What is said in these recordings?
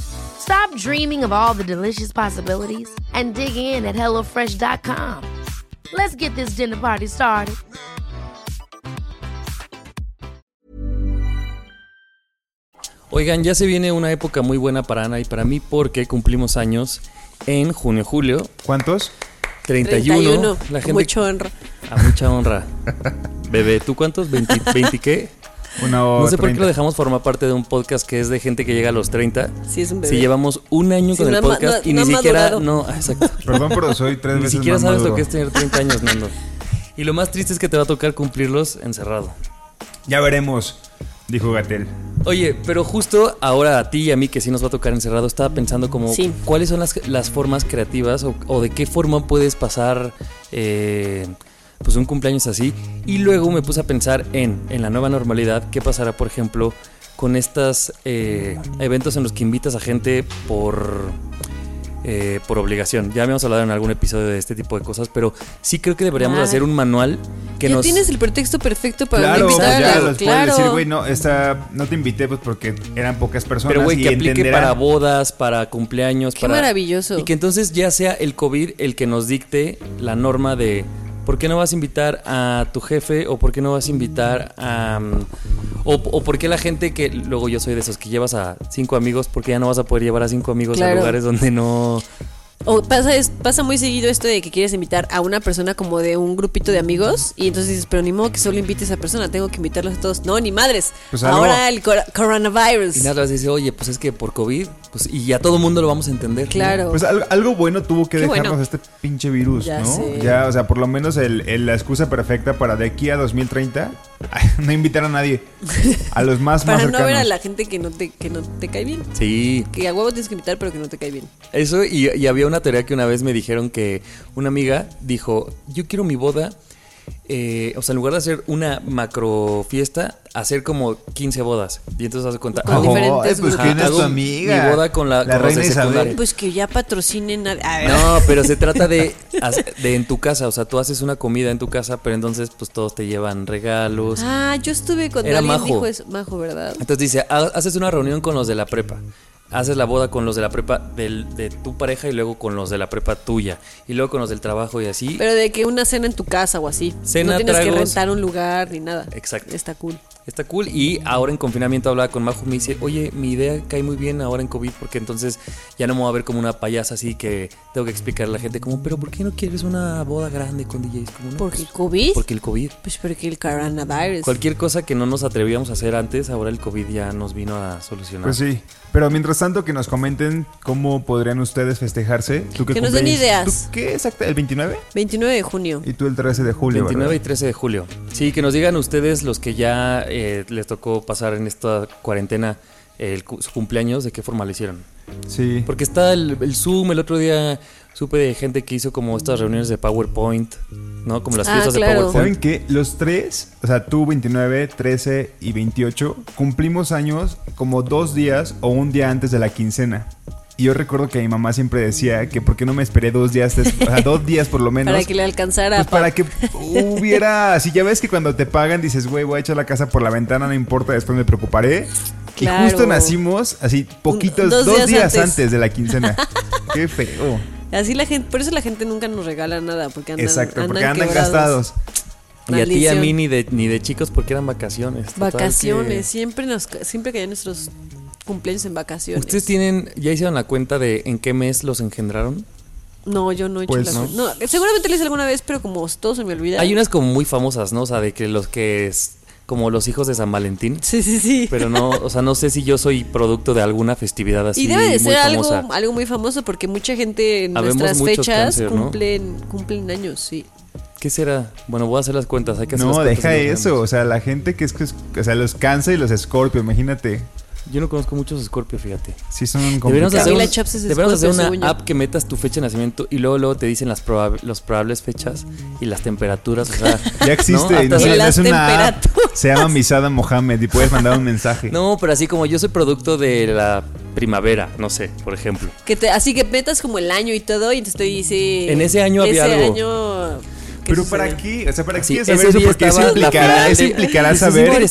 Stop dreaming of all the delicious possibilities and dig in at HelloFresh.com. Let's get this dinner party started. Oigan, ya se viene una época muy buena para Ana y para mí porque cumplimos años en junio, julio. ¿Cuántos? 31. La gente, Mucha honra. A mucha honra. Bebé, ¿tú cuántos? ¿20, 20 qué? Una No sé por qué 30. lo dejamos formar parte de un podcast que es de gente que llega a los 30. Sí, es un bebé. Si llevamos un año Sí, con no el podcast no- y no ni siquiera. madurado. No, exacto. Perdón, pero soy tres Ni veces siquiera más sabes lo que es tener 30 años, Nando. Y lo más triste es que te va a tocar cumplirlos encerrado. Ya veremos, dijo Gatel. Oye, pero justo ahora a ti y a mí que sí nos va a tocar encerrado, estaba pensando como Sí. cuáles son las, las formas creativas o, o de qué forma puedes pasar eh, pues un cumpleaños así. Y luego me puse a pensar en, en la nueva normalidad, qué pasará, por ejemplo, con estos eventos en los que invitas a gente por... eh, por obligación. Ya habíamos hablado en algún episodio de este tipo de cosas, pero sí creo que deberíamos Ay. hacer un manual que ya nos... tienes el pretexto perfecto para Claro, no pues invitar a ya la- los puedes claro. decir, güey, no, esta, no te invité pues porque eran pocas personas Pero, güey, y que aplique entenderán. para bodas, para cumpleaños, Qué para... maravilloso. Y que entonces ya sea el COVID el que nos dicte la norma de ¿por qué no vas a invitar a tu jefe? ¿O por qué no vas a invitar a... mm, O, o por qué la gente que... Luego yo soy de esos que llevas a cinco amigos, porque ya no vas a poder llevar a cinco amigos a lugares donde no... O pasa, es- pasa muy seguido esto de que quieres invitar a una persona como de un grupito de amigos y entonces dices, pero ni modo que solo invite a esa persona, tengo que invitarlos a todos. No, ni madres. Pues algo- Ahora el cor- coronavirus. Y nada más dice, oye, pues es que por COVID, pues y ya todo mundo lo vamos a entender. ¿no? Claro. Pues algo, algo bueno tuvo que Qué dejarnos bueno. este pinche virus, Ya ¿no? sé. Ya, o sea, por lo menos el, el- la excusa perfecta para de aquí a 2030 no invitar a nadie. A los más, más para no ver a la gente que no te, que no te cae bien. Sí, Que a huevo tienes que invitar, pero que no te cae bien. Eso, y, y había una teoría que una vez me dijeron que una amiga dijo, yo quiero mi boda, eh, o sea, en lugar de hacer una macro fiesta, hacer como 15 bodas. Y entonces haz de cuenta, Con hago- diferentes pues. ¿quién es tu amiga? mi boda con la- con los reina de Isabel. Pues que ya patrocinen a... a ver. No, pero se trata de, hace- de en tu casa, o sea, tú haces una comida en tu casa, pero entonces pues todos te llevan regalos. Ah, yo estuve cuando Era alguien Majo. dijo eso. Majo, ¿verdad? Entonces dice, ha- haces una reunión con los de la prepa. Haces la boda con los de la prepa del- de tu pareja y luego con los de la prepa tuya. Y luego con los del trabajo y así. Pero de que una cena en tu casa o así. Cena, no tienes que tragos. rentar un lugar ni nada. Exacto. Está cool. Está cool. Y ahora en confinamiento hablaba con Majo y me dice, oye, mi idea cae muy bien ahora en COVID porque entonces ya no me voy a ver como una payasa así que tengo que explicarle a la gente como, pero ¿por qué no quieres una boda grande con DJs? Como, "No, ¿Porque pues, el COVID? Porque el COVID. Pues porque el coronavirus. Cualquier cosa que no nos atrevíamos a hacer antes, ahora el COVID ya nos vino a solucionar. Pues sí. Pero mientras tanto que nos comenten cómo podrían ustedes festejarse. ¿Tú qué Que nos den ideas. ¿Tú qué exacto? ¿El 29? 29 de junio. Y tú el 13 de julio, 29 y ¿verdad? 13 de julio. Sí, que nos digan ustedes los que ya eh, les tocó pasar en esta cuarentena el, su cumpleaños, de qué forma lo hicieron. Sí. Porque está el, el Zoom, el otro día supe de gente que hizo como estas reuniones de PowerPoint, ¿no? Como las Ah, fiestas claro. de ¿Saben PowerPoint. qué? Los tres, o sea, tú 29, 13 y 28, cumplimos años como dos días o un día antes de la quincena. Y yo recuerdo que mi mamá siempre decía que por qué no me esperé dos días, o sea, dos días por lo menos. Para que le alcanzara. Pues pa- para que hubiera, si ya ves que cuando te pagan dices, güey, voy a echar la casa por la ventana, no importa, después me preocuparé. Claro. Y justo nacimos así poquitos, dos dos, días días, antes. antes. de la quincena. Qué feo. Así la gente, por eso la gente nunca nos regala nada, porque andan, Exacto, porque andan quebrados. gastados. Y a ti y a Maldición. mí ni de, ni de chicos porque eran vacaciones. Total Vacaciones, que- siempre nos, siempre caían nuestros cumpleaños en vacaciones. ¿Ustedes tienen, ya hicieron la cuenta de en qué mes los engendraron? No, yo no he hecho Pues la no. cuenta. No, seguramente lo hice alguna vez, pero como todo se me olvida. Hay unas como muy famosas, ¿no? O sea, de que los que es como los hijos de San Valentín. Sí, sí, sí. Pero no, o sea, no sé si yo soy producto de alguna festividad así y debe de muy ser algo, famosa. algo muy famoso porque mucha gente en Habemos nuestras fechas cáncer, ¿no? cumplen, cumplen años, sí. ¿Qué será? Bueno, voy a hacer las cuentas. Hay que hacer las No, cuentas deja eso. O sea, la gente que es, que es- O sea, los cáncer y los escorpio, imagínate. Yo no conozco muchos Scorpio, fíjate. Sí son Deberíamos complicados. hacer, Camila un- Chaps es deberíamos hacer una app que metas tu fecha de nacimiento y luego, luego te dicen las probab- los probables fechas y las temperaturas. O sea, Ya existe. ¿no? y no, Hasta- sé, Y las es una app. Se llama Misada Mohamed y puedes mandar un mensaje. No, pero así como yo soy producto de la primavera, no sé, por ejemplo. Que te, así que metas como el año y todo, y entonces te dice. En ese año había ese algo. año, ¿qué Pero sucede? ¿para qué? O sea, ¿para qué Sí, quieres saber eso? Porque eso implicará, eso implicará es saber en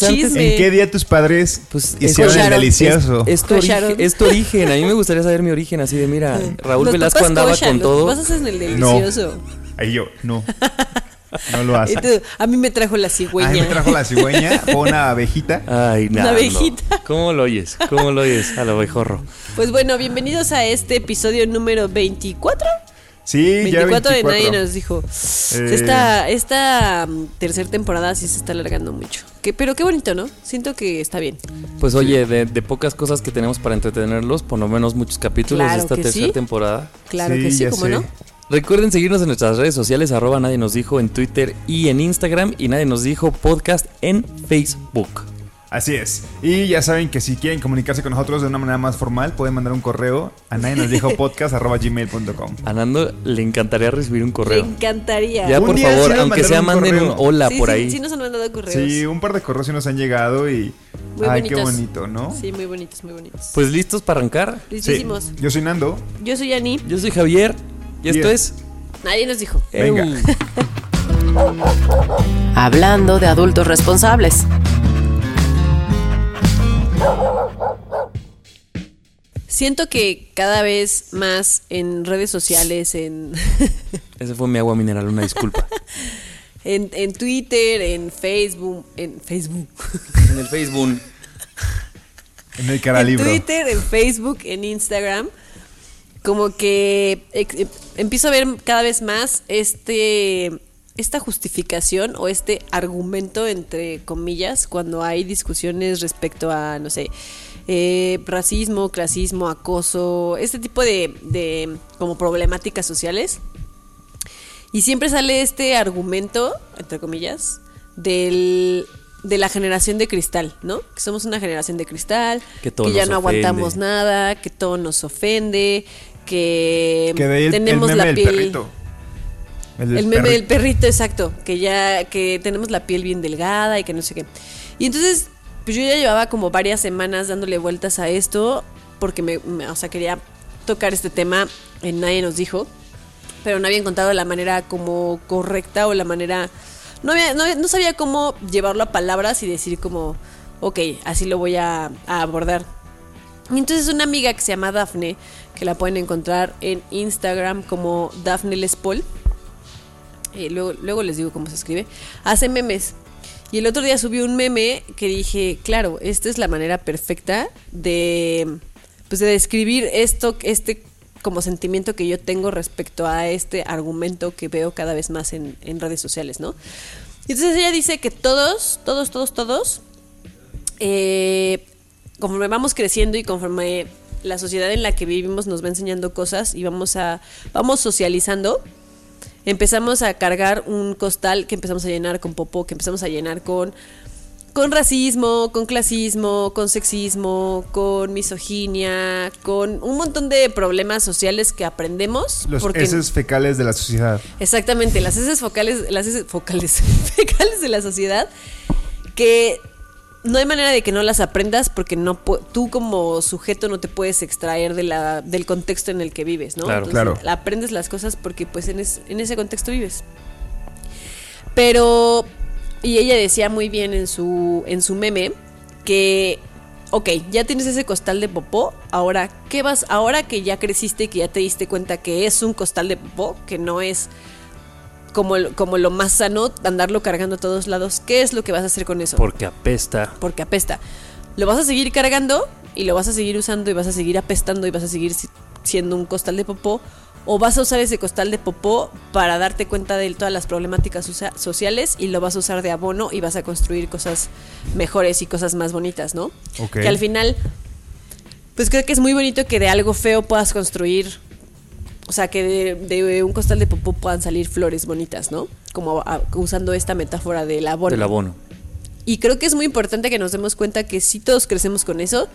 qué día tus padres Pues hicieron el delicioso. Es, es tu origen, Cocharon. es tu origen. A mí me gustaría saber mi origen, así de mira, Raúl Los Velasco andaba cochan, con los todo. papás hacen el No. delicioso. Ahí yo, no. No lo hace. a mí me trajo la cigüeña. Ay, me trajo la cigüeña o una abejita. Ay, Una nada. abejita. ¿Cómo lo oyes? ¿Cómo lo oyes? Al abejorro. Pues bueno, bienvenidos a este episodio número 24. Sí, ya 24 de 24. nadie nos dijo. Eh. Esta, esta mm, tercera temporada sí se está alargando mucho. Que, pero qué bonito, ¿no? Siento que está bien. Pues oye, de, de pocas cosas que tenemos para entretenerlos, por lo menos muchos capítulos Claro de esta tercera sí. temporada. Claro que sí, ¿cómo sé. no? Recuerden seguirnos en nuestras redes sociales, arroba nadie nos dijo en Twitter y en Instagram y nadie nos dijo podcast en Facebook. Así es. Y ya saben que si quieren comunicarse con nosotros de una manera más formal, pueden mandar un correo a nadie nos dijo podcast gmail.com. A Nando le encantaría recibir un correo. encantaría. Ya, Un por favor, sí aunque sea un manden un hola Sí, por sí, ahí. Sí, nos han mandado correos. Sí, un par de correos sí nos han llegado y... Muy Ay, bonitos. qué bonito, ¿no? Sí, muy bonitos, muy bonitos. Pues listos para arrancar. Sí. Listísimos. Yo soy Nando. Yo soy Ani. Yo soy Javier y esto es Nadie nos dijo. Venga. Hablando de adultos responsables. Siento que cada vez más en redes sociales, en, Ese fue mi agua mineral, una disculpa. en, en Twitter, en Facebook, en Facebook, en el Facebook. En el cara en libro. Twitter, en Facebook, en Instagram, como que em- empiezo a ver cada vez más este esta justificación o este argumento entre comillas cuando hay discusiones respecto a no sé eh, racismo, clasismo, acoso, este tipo de, de como problemáticas sociales y siempre sale este argumento entre comillas del de la generación de cristal, ¿no? Que somos una generación de cristal, Que todo ya no aguantamos nada, que todo nos ofende, que, Que de ahí el, el tenemos meme la del piel perrito. El, el meme del perrito. exacto, que ya que tenemos la piel bien delgada y que no sé qué. Y entonces, pues yo ya llevaba como varias semanas dándole vueltas a esto porque me, me- o sea, quería tocar este tema en Nadie nos dijo, pero no había encontrado la manera como correcta o la manera no, había- no, no sabía cómo llevarlo a palabras y decir como, ok, así lo voy a, a abordar. Y entonces una amiga que se llama Dafne, que la pueden encontrar en Instagram como Dafne Les Paul, eh, luego, les digo cómo se escribe, hace memes. Y el otro día subió un meme que dije, claro, esta es la manera perfecta de, pues de describir esto, este como sentimiento que yo tengo respecto a este argumento que veo cada vez más en, redes sociales, ¿no? Entonces ella dice que todos, todos, todos, todos, eh, conforme vamos creciendo y conforme la sociedad en la que vivimos nos va enseñando cosas y vamos a vamos socializando empezamos a cargar un costal que empezamos a llenar con popó que empezamos a llenar con con racismo, con clasismo, con sexismo, con misoginia, con un montón de problemas sociales que aprendemos. Los porque- heces fecales de la sociedad. Exactamente, las heces focales, las heces focales, fecales de la sociedad, que no hay manera de que no las aprendas porque no tú como sujeto no te puedes extraer de la, del contexto en el que vives, ¿no? Claro. Claro. la- aprendes las cosas porque pues en, es- en ese contexto vives. Pero, y ella decía muy bien en su, en su meme que, ok, ya tienes ese costal de popó, ahora, ¿qué vas? Ahora que ya creciste y que ya te diste cuenta que es un costal de popó, que no es como, el- como lo más sano, andarlo cargando a todos lados, ¿qué es lo que vas a hacer con eso? Porque apesta. porque apesta. ¿Lo vas a seguir cargando y lo vas a seguir usando y vas a seguir apestando y vas a seguir si- siendo un costal de popó o vas a usar ese costal de popó para darte cuenta de todas las problemáticas socia- sociales y lo vas a usar de abono y vas a construir cosas mejores y cosas más bonitas, ¿no? Ok. Que al final, pues creo que es muy bonito que de algo feo puedas construir, o sea, que de, de un costal de popó puedan salir flores bonitas, ¿no? Como a- usando esta metáfora del abono. Del abono. Y creo que es muy importante que nos demos cuenta que sí todos crecemos con eso,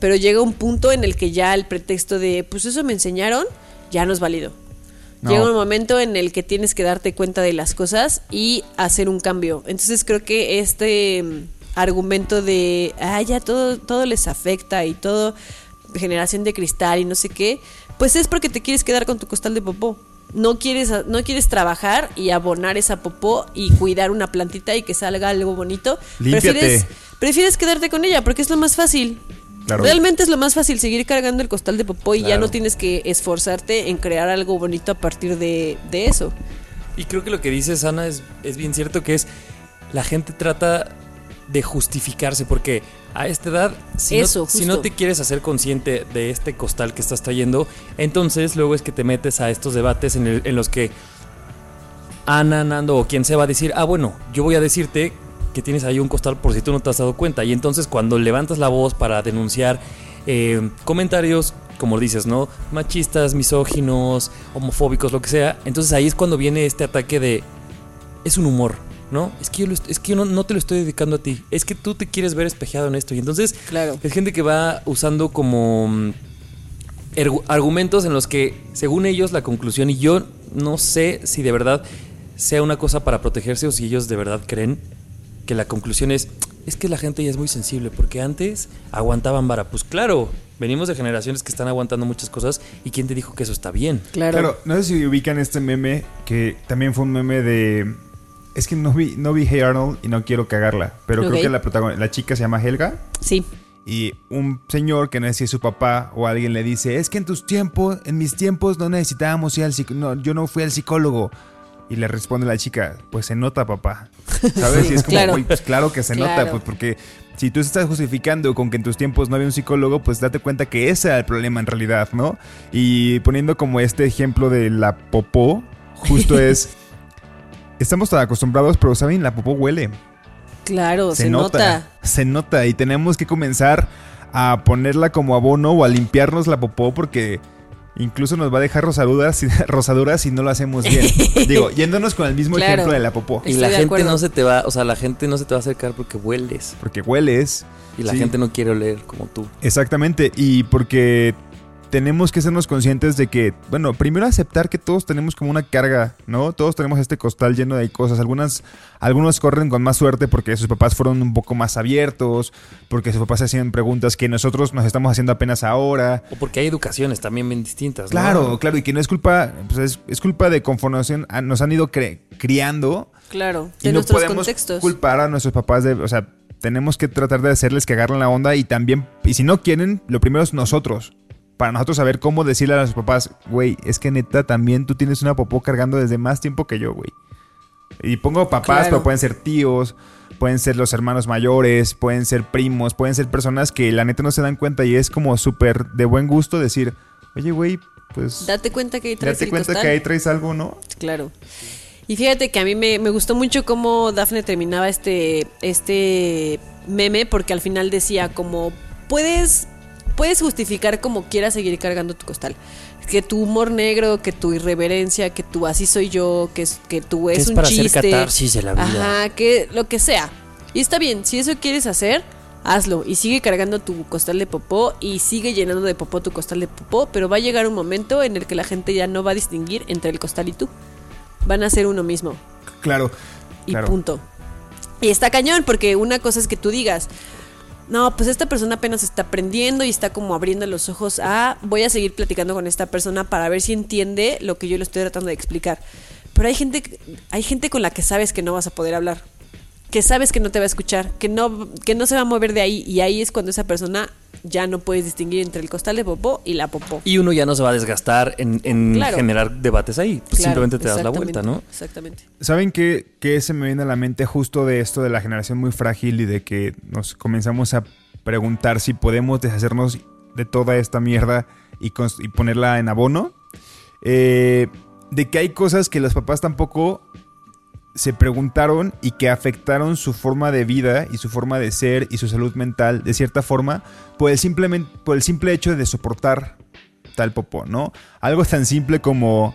pero llega un punto en el que ya el pretexto de, pues eso me enseñaron, ya no es válido. No. Llega un momento en el que tienes que darte cuenta de las cosas y hacer un cambio. Entonces creo que este mm, argumento de, ah, ya todo, todo les afecta y todo, generación de cristal y no sé qué, pues es porque te quieres quedar con tu costal de popó. No quieres, no quieres trabajar y abonar esa popó y cuidar una plantita y que salga algo bonito. Límpiate. Prefieres, prefieres quedarte con ella porque es lo más fácil. Claro. Realmente es lo más fácil seguir cargando el costal de popó y ya no tienes que esforzarte en crear algo bonito a partir de, de eso. Y creo que lo que dices, Ana, es, es bien cierto que es la gente trata de justificarse porque a esta edad, si, Eso, no, si justo. no te quieres hacer consciente de este costal que estás trayendo, entonces luego es que te metes a estos debates en, el- en los que Ana, Nando o quien sea va a decir, ah, bueno, yo voy a decirte que tienes ahí un costal por si tú no te has dado cuenta. Y entonces cuando levantas la voz para denunciar eh, comentarios, como dices, ¿no? Machistas, misóginos, homofóbicos, lo que sea, entonces ahí es cuando viene este ataque de, es un humor. ¿No? Es que yo, lo est- es que yo no, no te lo estoy dedicando a ti. Es que tú te quieres ver espejado en esto. Y entonces Claro. es gente que va usando como mm, argumentos en los que, según ellos, la conclusión, y yo no sé si de verdad sea una cosa para protegerse o si ellos de verdad creen que la conclusión es, es que la gente ya es muy sensible, porque antes aguantaban vara. Pues claro, venimos de generaciones que están aguantando muchas cosas y quién te dijo que eso está bien. Claro. Claro, no sé si ubican este meme que también fue un meme de. Es que no vi, no vi Hey Arnold y no quiero cagarla, pero creo que la, protagon- la chica se llama Helga Sí. y un señor que no sé si es su papá o alguien le dice, es que en tus tiempos, en mis tiempos no necesitábamos ir al psicólogo, yo no fui al psicólogo. Y le responde la chica, pues se nota papá. ¿Sabes? Y es como, Claro. "Güey, pues claro que se nota, pues porque si tú estás justificando con que en tus tiempos no había un psicólogo, pues date cuenta que ese era el problema en realidad, ¿no? Y poniendo como este ejemplo de la popó, justo es, estamos tan acostumbrados, pero saben, la popó huele. Claro, se, nota. Se nota y tenemos que comenzar a ponerla como abono o a limpiarnos la popó porque incluso nos va a dejar rosaduras, rosaduras si no lo hacemos bien. Digo, yéndonos con el mismo Claro. ejemplo de la popó. Y la gente acuerdo. no se te va, o sea, la gente no se te va a acercar porque hueles. Porque hueles. Y la Sí. gente no quiere oler como tú. Exactamente. Y porque tenemos que sernos conscientes de que, bueno, primero aceptar que todos tenemos como una carga, ¿no? Todos tenemos este costal lleno de cosas. Algunas, algunos corren con más suerte porque sus papás fueron un poco más abiertos, porque sus papás hacían preguntas que nosotros nos estamos haciendo apenas ahora. O porque hay educaciones también bien distintas, ¿no? Claro, claro, y que no es culpa, pues es, es culpa de conformación, ah, nos han ido cre- criando Claro. y De no nuestros podemos contextos. culpar a nuestros papás de, o sea, tenemos que tratar de hacerles que agarren la onda y también, y si no quieren, lo primero es nosotros. Para nosotros saber cómo decirle a nuestros papás, güey, es que neta también tú tienes una popó cargando desde más tiempo que yo, güey. Y pongo papás, Claro. pero pueden ser tíos, pueden ser los hermanos mayores, pueden ser primos, pueden ser personas que la neta no se dan cuenta y es como súper de buen gusto decir, oye, güey, pues Date cuenta que ahí traes date cuenta costal. que ahí traes algo, ¿no? Claro. Y fíjate que a mí me, me gustó mucho cómo Dafne terminaba este, este meme, porque al final decía como, puedes, puedes justificar como quieras seguir cargando tu costal. Que tu humor negro, que tu irreverencia, que tu así soy yo, que, es, que tu es, es un para hacer chiste. catarsis de la vida. Ajá, que lo que sea. Y está bien, si eso quieres hacer, hazlo. Y sigue cargando tu costal de popó y sigue llenando de popó tu costal de popó, pero va a llegar un momento en el que la gente ya no va a distinguir entre el costal y tú. Van a ser uno mismo. Claro. Y claro. punto. Y está cañón, porque una cosa es que tú digas, no, pues esta persona apenas está aprendiendo y está como abriendo los ojos a, voy a seguir platicando con esta persona para ver si entiende lo que yo le estoy tratando de explicar. Pero hay gente, hay gente con la que sabes que no vas a poder hablar, que sabes que no te va a escuchar, que no, que no se va a mover de ahí y ahí es cuando esa persona ya no puedes distinguir entre el costal de popó y la popó. Y uno ya no se va a desgastar en, en Claro. generar debates ahí. Pues Claro, simplemente te das la vuelta, ¿no? Exactamente. ¿Saben qué, qué se me viene a la mente justo de esto de la generación muy frágil y de que nos comenzamos a preguntar si podemos deshacernos de toda esta mierda y, y ponerla en abono. Eh, de que hay cosas que los papás tampoco se preguntaron y que afectaron su forma de vida y su forma de ser y su salud mental de cierta forma por el, por el simple hecho de soportar tal popó, ¿no? Algo tan simple como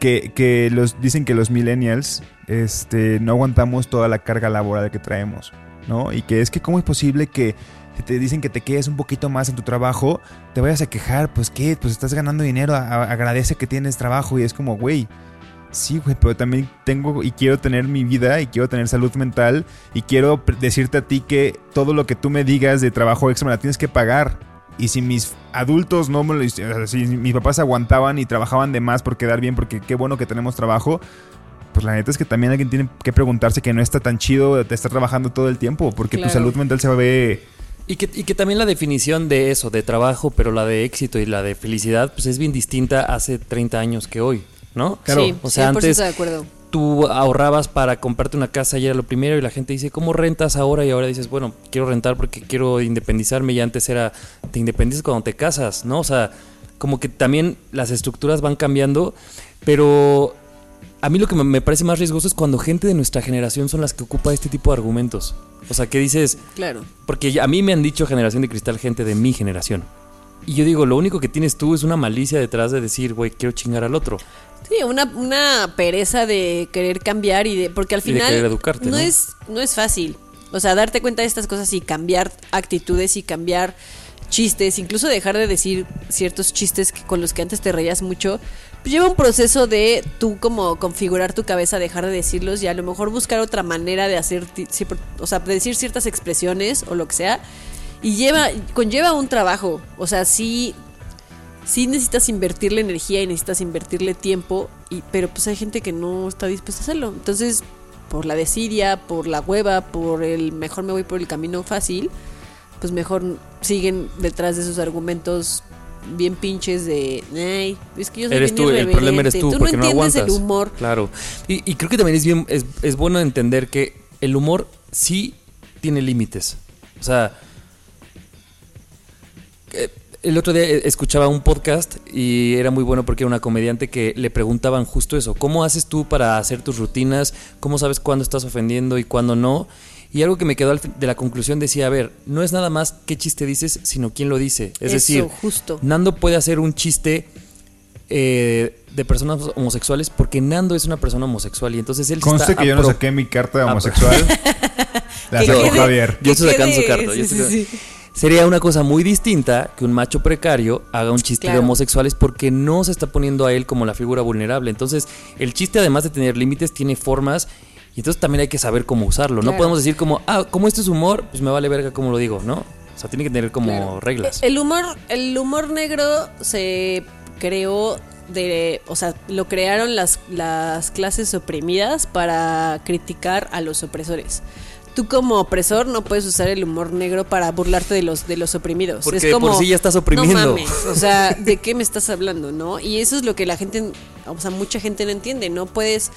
que, que los, dicen que los millennials este, no aguantamos toda la carga laboral que traemos, ¿no? Y que es que cómo es posible que si te dicen que te quedes un poquito más en tu trabajo, te vayas a quejar, pues qué, pues estás ganando dinero, agradece que tienes trabajo y es como, güey, sí, güey, pero también tengo y quiero tener mi vida y quiero tener salud mental y quiero decirte a ti que todo lo que tú me digas de trabajo extra me la tienes que pagar. Y si mis adultos no me lo si mis papás aguantaban y trabajaban de más por quedar bien, porque qué bueno que tenemos trabajo, pues la neta es que también alguien tiene que preguntarse que no está tan chido de estar trabajando todo el tiempo, porque tu salud mental se ve Y que, y que también la definición de eso, de trabajo, pero la de éxito y la de felicidad, pues es bien distinta hace 30 años que hoy, ¿no? Claro. Sí, O sea, 100% antes- de acuerdo. Tú ahorrabas para comprarte una casa y era lo primero y la gente dice, ¿cómo rentas ahora? Y ahora dices, bueno, quiero rentar porque quiero independizarme y antes era, te independizas cuando te casas, ¿no? O sea, como que también las estructuras van cambiando, pero a mí lo que me- parece más riesgoso es cuando gente de nuestra generación son las que ocupa este tipo de argumentos. O sea, que dices, Claro. porque a mí me han dicho generación de cristal gente de mi generación. Y yo digo, lo único que tienes tú es una malicia detrás de decir, güey, quiero chingar al otro. Sí, una, una pereza de querer cambiar y de. Porque al Y de final. querer educarte, ¿no? Es, no es fácil. O sea, darte cuenta de estas cosas y cambiar actitudes y cambiar chistes, incluso dejar de decir ciertos chistes que- con los que antes te reías mucho, pues lleva un proceso de tú como configurar tu cabeza, dejar de decirlos y a lo mejor buscar otra manera de hacer, o sea, de decir ciertas expresiones o lo que sea. Y lleva, conlleva un trabajo. O sea, sí, sí necesitas invertirle energía y necesitas invertirle tiempo, y, pero pues hay gente que no está dispuesta a hacerlo. Entonces, por la desidia, por la hueva, por el mejor me voy por el camino fácil, pues mejor siguen detrás de esos argumentos bien pinches de, ay, es que yo soy Eres bien tú, el problema eres irreverente". tú, no porque no, entiendes aguantas. el humor. Claro. Y, y creo que también es bien, es, es bueno entender que el humor sí tiene límites. O sea, eh, el otro día eh, escuchaba un podcast y era muy bueno porque era una comediante que le preguntaban justo eso. ¿Cómo haces tú para hacer tus rutinas? ¿Cómo sabes cuándo estás ofendiendo y cuándo no? Y algo que me quedó de la conclusión decía, a ver, no es nada más qué chiste dices, sino quién lo dice. Es Eso, decir, justo. Nando puede hacer un chiste eh, de personas homosexuales porque Nando es una persona homosexual y entonces él se Conste está que yo no saqué mi carta de homosexual. La sacó Javier. Yo estoy sacando su carta. yo sí, estoy sí, sacando- sí. Sería una cosa muy distinta que un macho precario haga un chiste de homosexuales porque no se está poniendo a él como la figura vulnerable. Entonces, el chiste, además de tener límites, tiene formas y entonces también hay que saber cómo usarlo. No podemos decir como, ah, como este es humor, pues me vale verga cómo lo digo, ¿no? O sea, tiene que tener como Claro. reglas. El humor, el humor negro se creó de, o sea, lo crearon las, las clases oprimidas para criticar a los opresores. Tú como opresor no puedes usar el humor negro para burlarte de los de los oprimidos. Porque es de como, por sí ya estás oprimiendo". No mames, o sea, ¿de qué me estás hablando, no? Y eso es lo que la gente, o sea, mucha gente no entiende. No puedes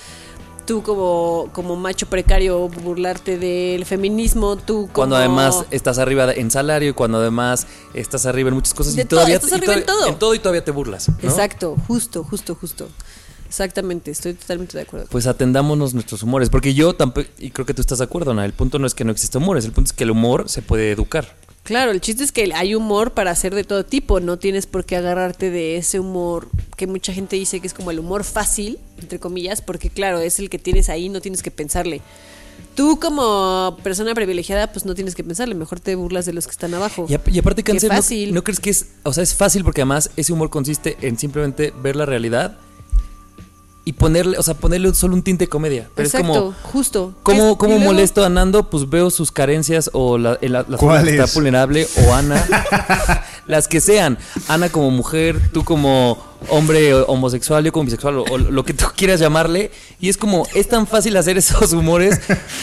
tú como, como macho precario burlarte del feminismo, tú como... Cuando además estás arriba en salario y cuando además estás arriba en muchas cosas De y todavía estás y arriba en todo. En todo y todavía te burlas. ¿no? Exacto, justo, justo, justo. Exactamente, estoy totalmente de acuerdo. Pues atendámonos nuestros humores, porque yo tampoco, y creo que tú estás de acuerdo, Ana, el punto no es que no exista humores, el punto es que el humor se puede educar. Claro, el chiste es que hay humor para hacer de todo tipo, no tienes por qué agarrarte de ese humor que mucha gente dice que es como el humor fácil, entre comillas, porque claro, es el que tienes ahí, no tienes que pensarle. Tú como persona privilegiada, pues no tienes que pensarle, mejor te burlas de los que están abajo. Y, ap- y aparte, Cáncer, ¿no- fácil. ¿no, crees que es, o sea, es fácil porque además ese humor consiste en simplemente ver la realidad y ponerle, o sea, ponerle solo un tinte de comedia. Pero Exacto, es como, justo. ¿Cómo, Es- cómo luego- molesto a Nando? Pues veo sus carencias o la, la, las formas que está vulnerable o Ana. las que sean. Ana como mujer, tú como hombre homosexual, yo como bisexual o, o lo que tú quieras llamarle. Y es como, es tan fácil hacer esos humores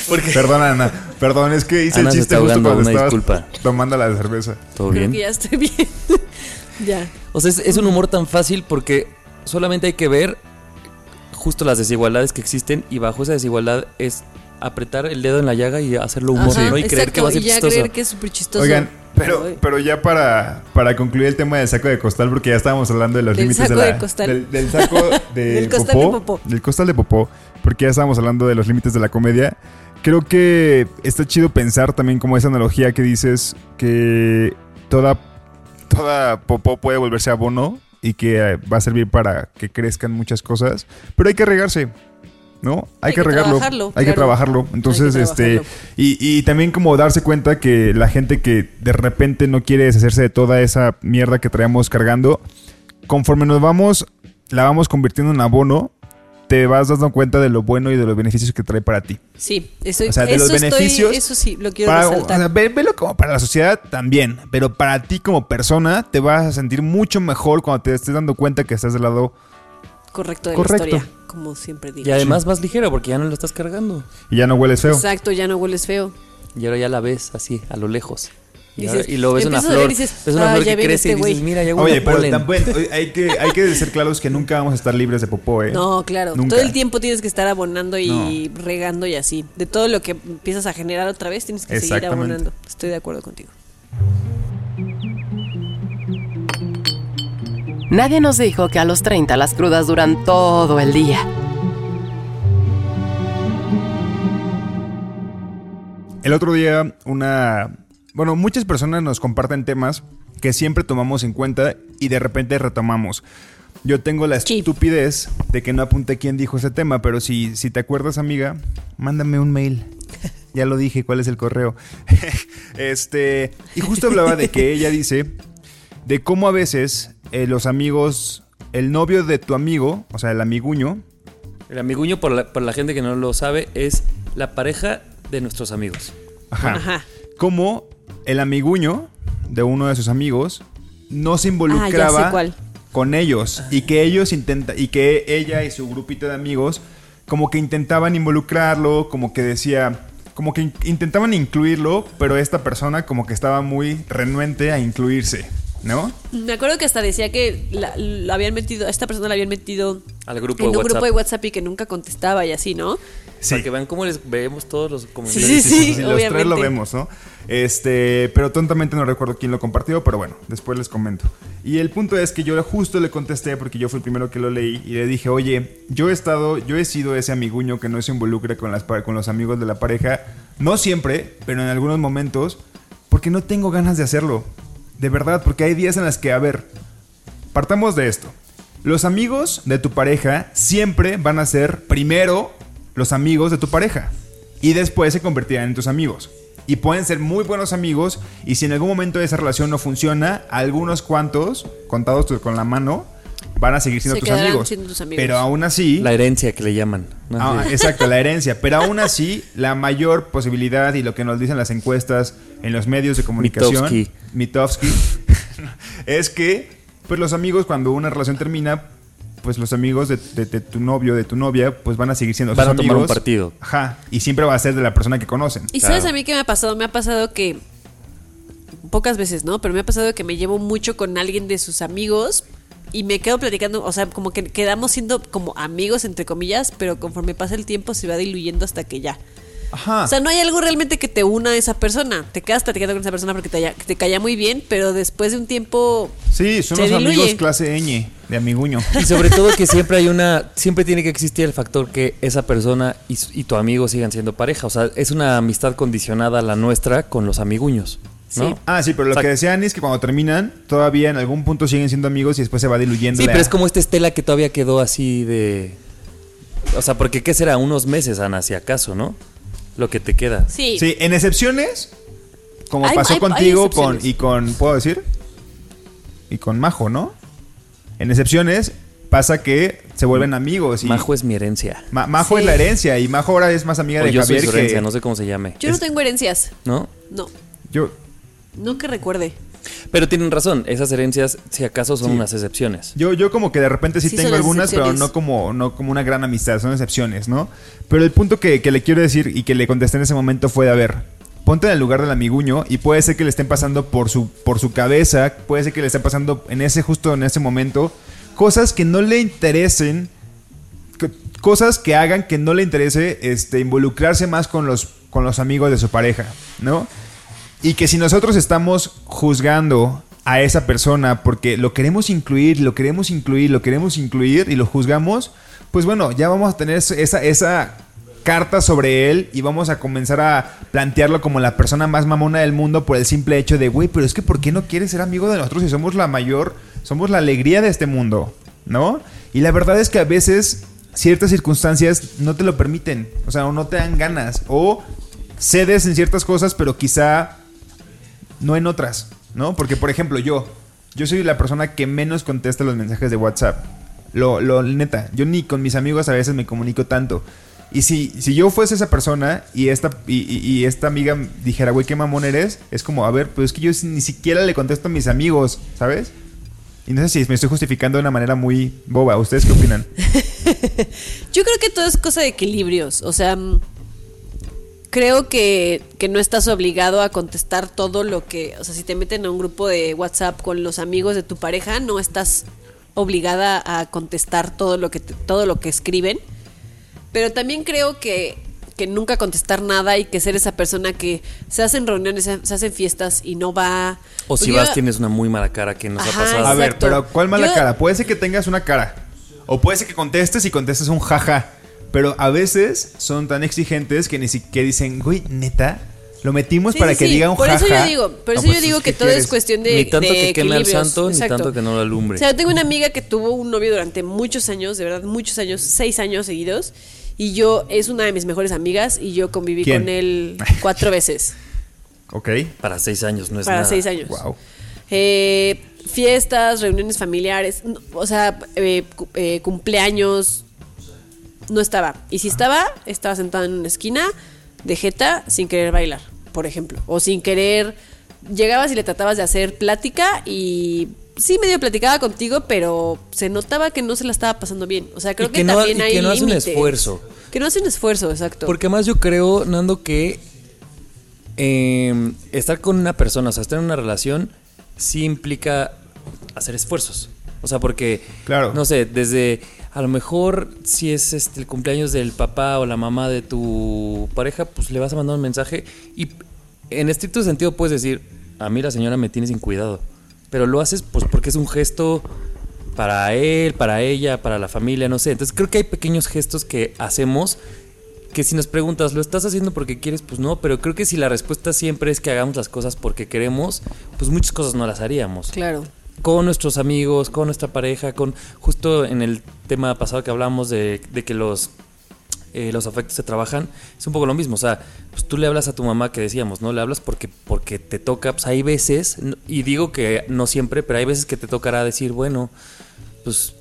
porque... Perdón, Ana. Perdón, es que hice Ana el se chiste está justo cuando una disculpa. tomando la cerveza. ¿Todo Creo bien? que ya estoy bien. ya. O sea, es, es un humor tan fácil porque solamente hay que ver justo las desigualdades que existen y bajo esa desigualdad es apretar el dedo en la llaga y hacerlo humor, Ajá, ¿no? Y creer que va a ser y ya chistoso. creer que es súper chistoso. Oigan, pero, pero ya para, para concluir el tema del saco de costal, porque ya estábamos hablando de los Del límites de saco la, de costal. Del, del saco de Del costal de popó. Del costal de popó, porque ya estábamos hablando de los límites de la comedia. Creo que está chido pensar también como esa analogía que dices que toda, toda popó puede volverse abono y que eh, va a servir para que crezcan muchas cosas, pero hay que regarse. ¿No? Hay, Hay que, que regarlo. trabajarlo, Hay que trabajarlo. Entonces, que este. trabajarlo. Y, y también como darse cuenta que la gente que de repente no quiere deshacerse de toda esa mierda que traemos cargando, conforme nos vamos, la vamos convirtiendo en abono, te vas dando cuenta de lo bueno y de los beneficios que trae para ti. Sí, estoy, O sea, de eso los estoy- beneficios eso sí, lo quiero Para- o resaltar. sea, ve- velo como para la sociedad también, pero para ti como persona te vas a sentir mucho mejor cuando te estés dando cuenta que estás del lado Correcto de Correcto. la historia, como siempre digo. Y además más ligero porque ya no lo estás cargando. y ya no hueles feo. Exacto, ya no hueles feo. Y ahora ya la ves así, a lo lejos. Y, Dices- y lo ves una flor. dices, ves una "Ah, flor que crece este y dices, güey". mira, ya huele Oye, pero también hay que, hay que ser claros que nunca vamos a estar libres de popó, ¿eh? No, claro. Nunca. Todo el tiempo tienes que estar abonando y regando y así. De todo lo que empiezas a generar otra vez, tienes que seguir abonando. Estoy de acuerdo contigo. Nadie nos dijo que a los 30 las crudas duran todo el día. El otro día, una. Bueno, muchas personas nos comparten temas que siempre tomamos en cuenta y de repente retomamos. Yo tengo la estupidez de que no apunté quién dijo ese tema, pero si, si te acuerdas, amiga, mándame un mail. Ya lo dije, ¿cuál es el correo? este. Y justo hablaba de que ella dice de cómo a veces eh, los amigos, el novio de tu amigo, o sea, el amiguño, El amiguño, por la, por la gente que no lo sabe, es la pareja de nuestros amigos. Ajá. Ajá. Como el amiguño de uno de sus amigos no se Ah, ya involucraba sé cuál. con ellos y que ellos intenta y que ella y su grupito de amigos como que intentaban involucrarlo, como que decía, como que in- intentaban incluirlo, pero esta persona como que estaba muy renuente a incluirse, ¿no? Me acuerdo que hasta decía que la, la habían metido, a esta persona la habían metido Al grupo en de un WhatsApp. grupo de WhatsApp y que nunca contestaba y así, ¿no? Para que vean cómo les vemos todos los Sí, comentarios. sí, sí, los tres lo vemos, ¿no? Este, pero tontamente no recuerdo quién lo compartió, pero bueno, después les comento. Y el punto es que yo justo le contesté porque yo fui el primero que lo leí y le dije, oye, yo he estado, yo he sido ese amiguño que no se involucra con las con los amigos de la pareja, no siempre, pero en algunos momentos, porque no tengo ganas de hacerlo. De verdad, porque hay días en las que, a ver, partamos de esto. Los amigos de tu pareja siempre van a ser primero los amigos de tu pareja y después se convertirán en tus amigos. Y pueden ser muy buenos amigos y si en algún momento esa relación no funciona, algunos cuantos, contados con la mano, van a seguir siendo, Se tus amigos. siendo tus amigos. Pero aún así... La herencia que le llaman. ¿no? Ah, exacto, la herencia. Pero aún así, la mayor posibilidad y lo que nos dicen las encuestas en los medios de comunicación, Mitofsky. Mitofsky, es que pues los amigos cuando una relación termina, pues los amigos de, de- de tu novio, de tu novia, pues van a seguir siendo Van sus a tomar amigos. un partido. Ajá. Y siempre va a ser de la persona que conocen. Y sabes a mí qué me ha pasado? Me ha pasado que pocas veces, ¿no? Pero me ha pasado que me llevo mucho con alguien de sus amigos y me quedo platicando, o sea, como que quedamos siendo como amigos entre comillas, pero conforme pasa el tiempo se va diluyendo hasta que ya. Ajá. O sea, no hay algo realmente que te una a esa persona. Te quedas platicando con esa persona porque te, te caía muy bien, pero después de un tiempo sí, son se los diluye. amigos clase ñ de amiguño. Y sobre todo que siempre hay una, siempre tiene que existir el factor que esa persona y, tu amigo sigan siendo pareja. O sea, es una amistad condicionada a la nuestra con los amiguños. ¿no? Sí. Ah, sí, pero lo O sea, que decían es que cuando terminan, todavía en algún punto siguen siendo amigos y después se va diluyendo. Sí, la- pero es como esta estela que todavía quedó así de. O sea, porque ¿qué será? Unos meses, Ana, si acaso, ¿no? Lo que te queda. sí. Sí, en excepciones, como Hay- pasó hay- hay contigo con, excepciones. y con, ¿puedo decir? Y con Majo, ¿no? En excepciones pasa que se vuelven amigos. Y Majo es mi herencia. Ma- Majo Sí. es la herencia y Majo ahora es más amiga O de yo soy Javier su que... herencia, no sé cómo se llame. Yo no tengo herencias. ¿No? No, Yo, no que recuerde. Pero tienen razón, esas herencias, si acaso, son Sí. unas excepciones. yo, yo como que de repente sí, Sí, tengo algunas, pero no como, no como una gran amistad, son excepciones, ¿no? Pero el punto que, que le quiero decir y que le contesté en ese momento fue, a ver, ponte en el lugar del amiguño y puede ser que le estén pasando por su, por su cabeza, puede ser que le estén pasando en ese justo en ese momento cosas que no le interesen, que, cosas que hagan que no le interese este, involucrarse más con los, con los amigos de su pareja, ¿no? Y que si nosotros estamos juzgando a esa persona porque lo queremos incluir, lo queremos incluir, lo queremos incluir y lo juzgamos, pues bueno, ya vamos a tener esa, esa carta sobre él y vamos a comenzar a plantearlo como la persona más mamona del mundo por el simple hecho de, güey, pero es que ¿por qué no quieres ser amigo de nosotros si somos la mayor, somos la alegría de este mundo? ¿No? Y la verdad es que a veces ciertas circunstancias no te lo permiten, o sea, o no te dan ganas, o cedes en ciertas cosas, pero quizá no en otras, ¿no? Porque, por ejemplo, yo, yo soy la persona que menos contesta los mensajes de WhatsApp. Lo, lo neta, yo ni con mis amigos a veces me comunico tanto. Y si, si yo fuese esa persona y esta, y, esta amiga dijera, güey, qué mamón eres, es como, a ver, pues es que yo ni siquiera le contesto a mis amigos, ¿sabes? Y no sé si me estoy justificando de una manera muy boba. ¿Ustedes qué opinan? Yo creo que todo es cosa de equilibrios. O sea, creo que, que no estás obligado a contestar todo lo que. O sea, si te meten a un grupo de WhatsApp con los amigos de tu pareja, no estás obligada a contestar todo lo que, te- todo lo que escriben. Pero también creo que, que nunca contestar nada y que ser esa persona que se hacen reuniones, se se hacen fiestas y no va. O si Porque vas, tienes una muy mala cara que nos Ajá, ha pasado. A ver, Exacto. pero ¿cuál mala Yo- cara? Puede ser que tengas una cara. O puede ser que contestes y contestes un jaja. Pero a veces son tan exigentes que ni siquiera dicen, güey, neta, lo metimos Sí, para sí, que sí. diga un Por jaja. eso yo digo, por No, eso yo pues, digo ¿qué que todo quieres? es cuestión de Ni tanto de que queme al santo, ni Exacto. tanto que no lo alumbre. O sea, yo tengo una amiga que tuvo un novio durante muchos años, de verdad, muchos años, seis años seguidos. Y yo, es una de mis mejores amigas y yo conviví ¿Quién? con él cuatro veces Ok. Para seis años no es para nada. seis años. Wow. Eh, fiestas, reuniones familiares, o sea, eh, eh, cumpleaños, no estaba. Y si estaba, estaba sentada en una esquina de jeta sin querer bailar, por ejemplo. O sin querer, llegabas y le tratabas de hacer plática y sí medio platicaba contigo, pero se notaba que no se la estaba pasando bien. O sea, creo Y que, que no- también y hay que no hace un esfuerzo. Que no hace un esfuerzo, exacto. Porque además yo creo, Nando, que eh, estar con una persona, o sea, estar en una relación, sí implica hacer esfuerzos. O sea, porque, Claro. no sé, desde a lo mejor si es este el cumpleaños del papá o la mamá de tu pareja, pues le vas a mandar un mensaje y en estricto sentido puedes decir, a mí la señora me tiene sin cuidado. Pero lo haces pues porque es un gesto para él, para ella, para la familia, no sé. Entonces creo que hay pequeños gestos que hacemos que si nos preguntas, ¿lo estás haciendo porque quieres? Pues no, pero creo que si la respuesta siempre es que hagamos las cosas porque queremos, pues muchas cosas no las haríamos. Claro. Con nuestros amigos, con nuestra pareja, con justo en el tema pasado que hablamos de, que los eh, los afectos se trabajan, es un poco lo mismo. O sea, pues tú le hablas a tu mamá que decíamos, ¿no? Le hablas porque, porque te toca, pues hay veces, y digo que no siempre, pero hay veces que te tocará decir, bueno, pues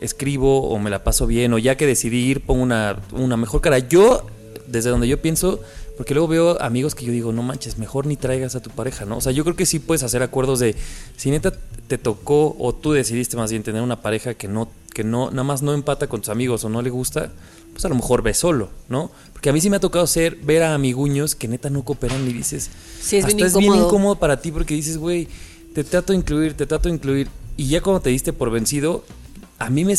escribo o me la paso bien, o ya que decidí ir, pongo una, una mejor cara. Yo, desde donde yo pienso, porque luego veo amigos que yo digo, no manches, mejor ni traigas a tu pareja, ¿no? O sea, yo creo que sí puedes hacer acuerdos de, si neta te tocó o tú decidiste más bien tener una pareja que no, que no, nada más no empata con tus amigos o no le gusta, pues a lo mejor ve solo, ¿no? Porque a mí sí me ha tocado ser, ver a amiguños que neta no cooperan y dices, Sí, es bien hasta es bien incómodo. incómodo para ti porque dices, güey, te trato de incluir, te trato de incluir. Y ya cuando te diste por vencido, a mí me,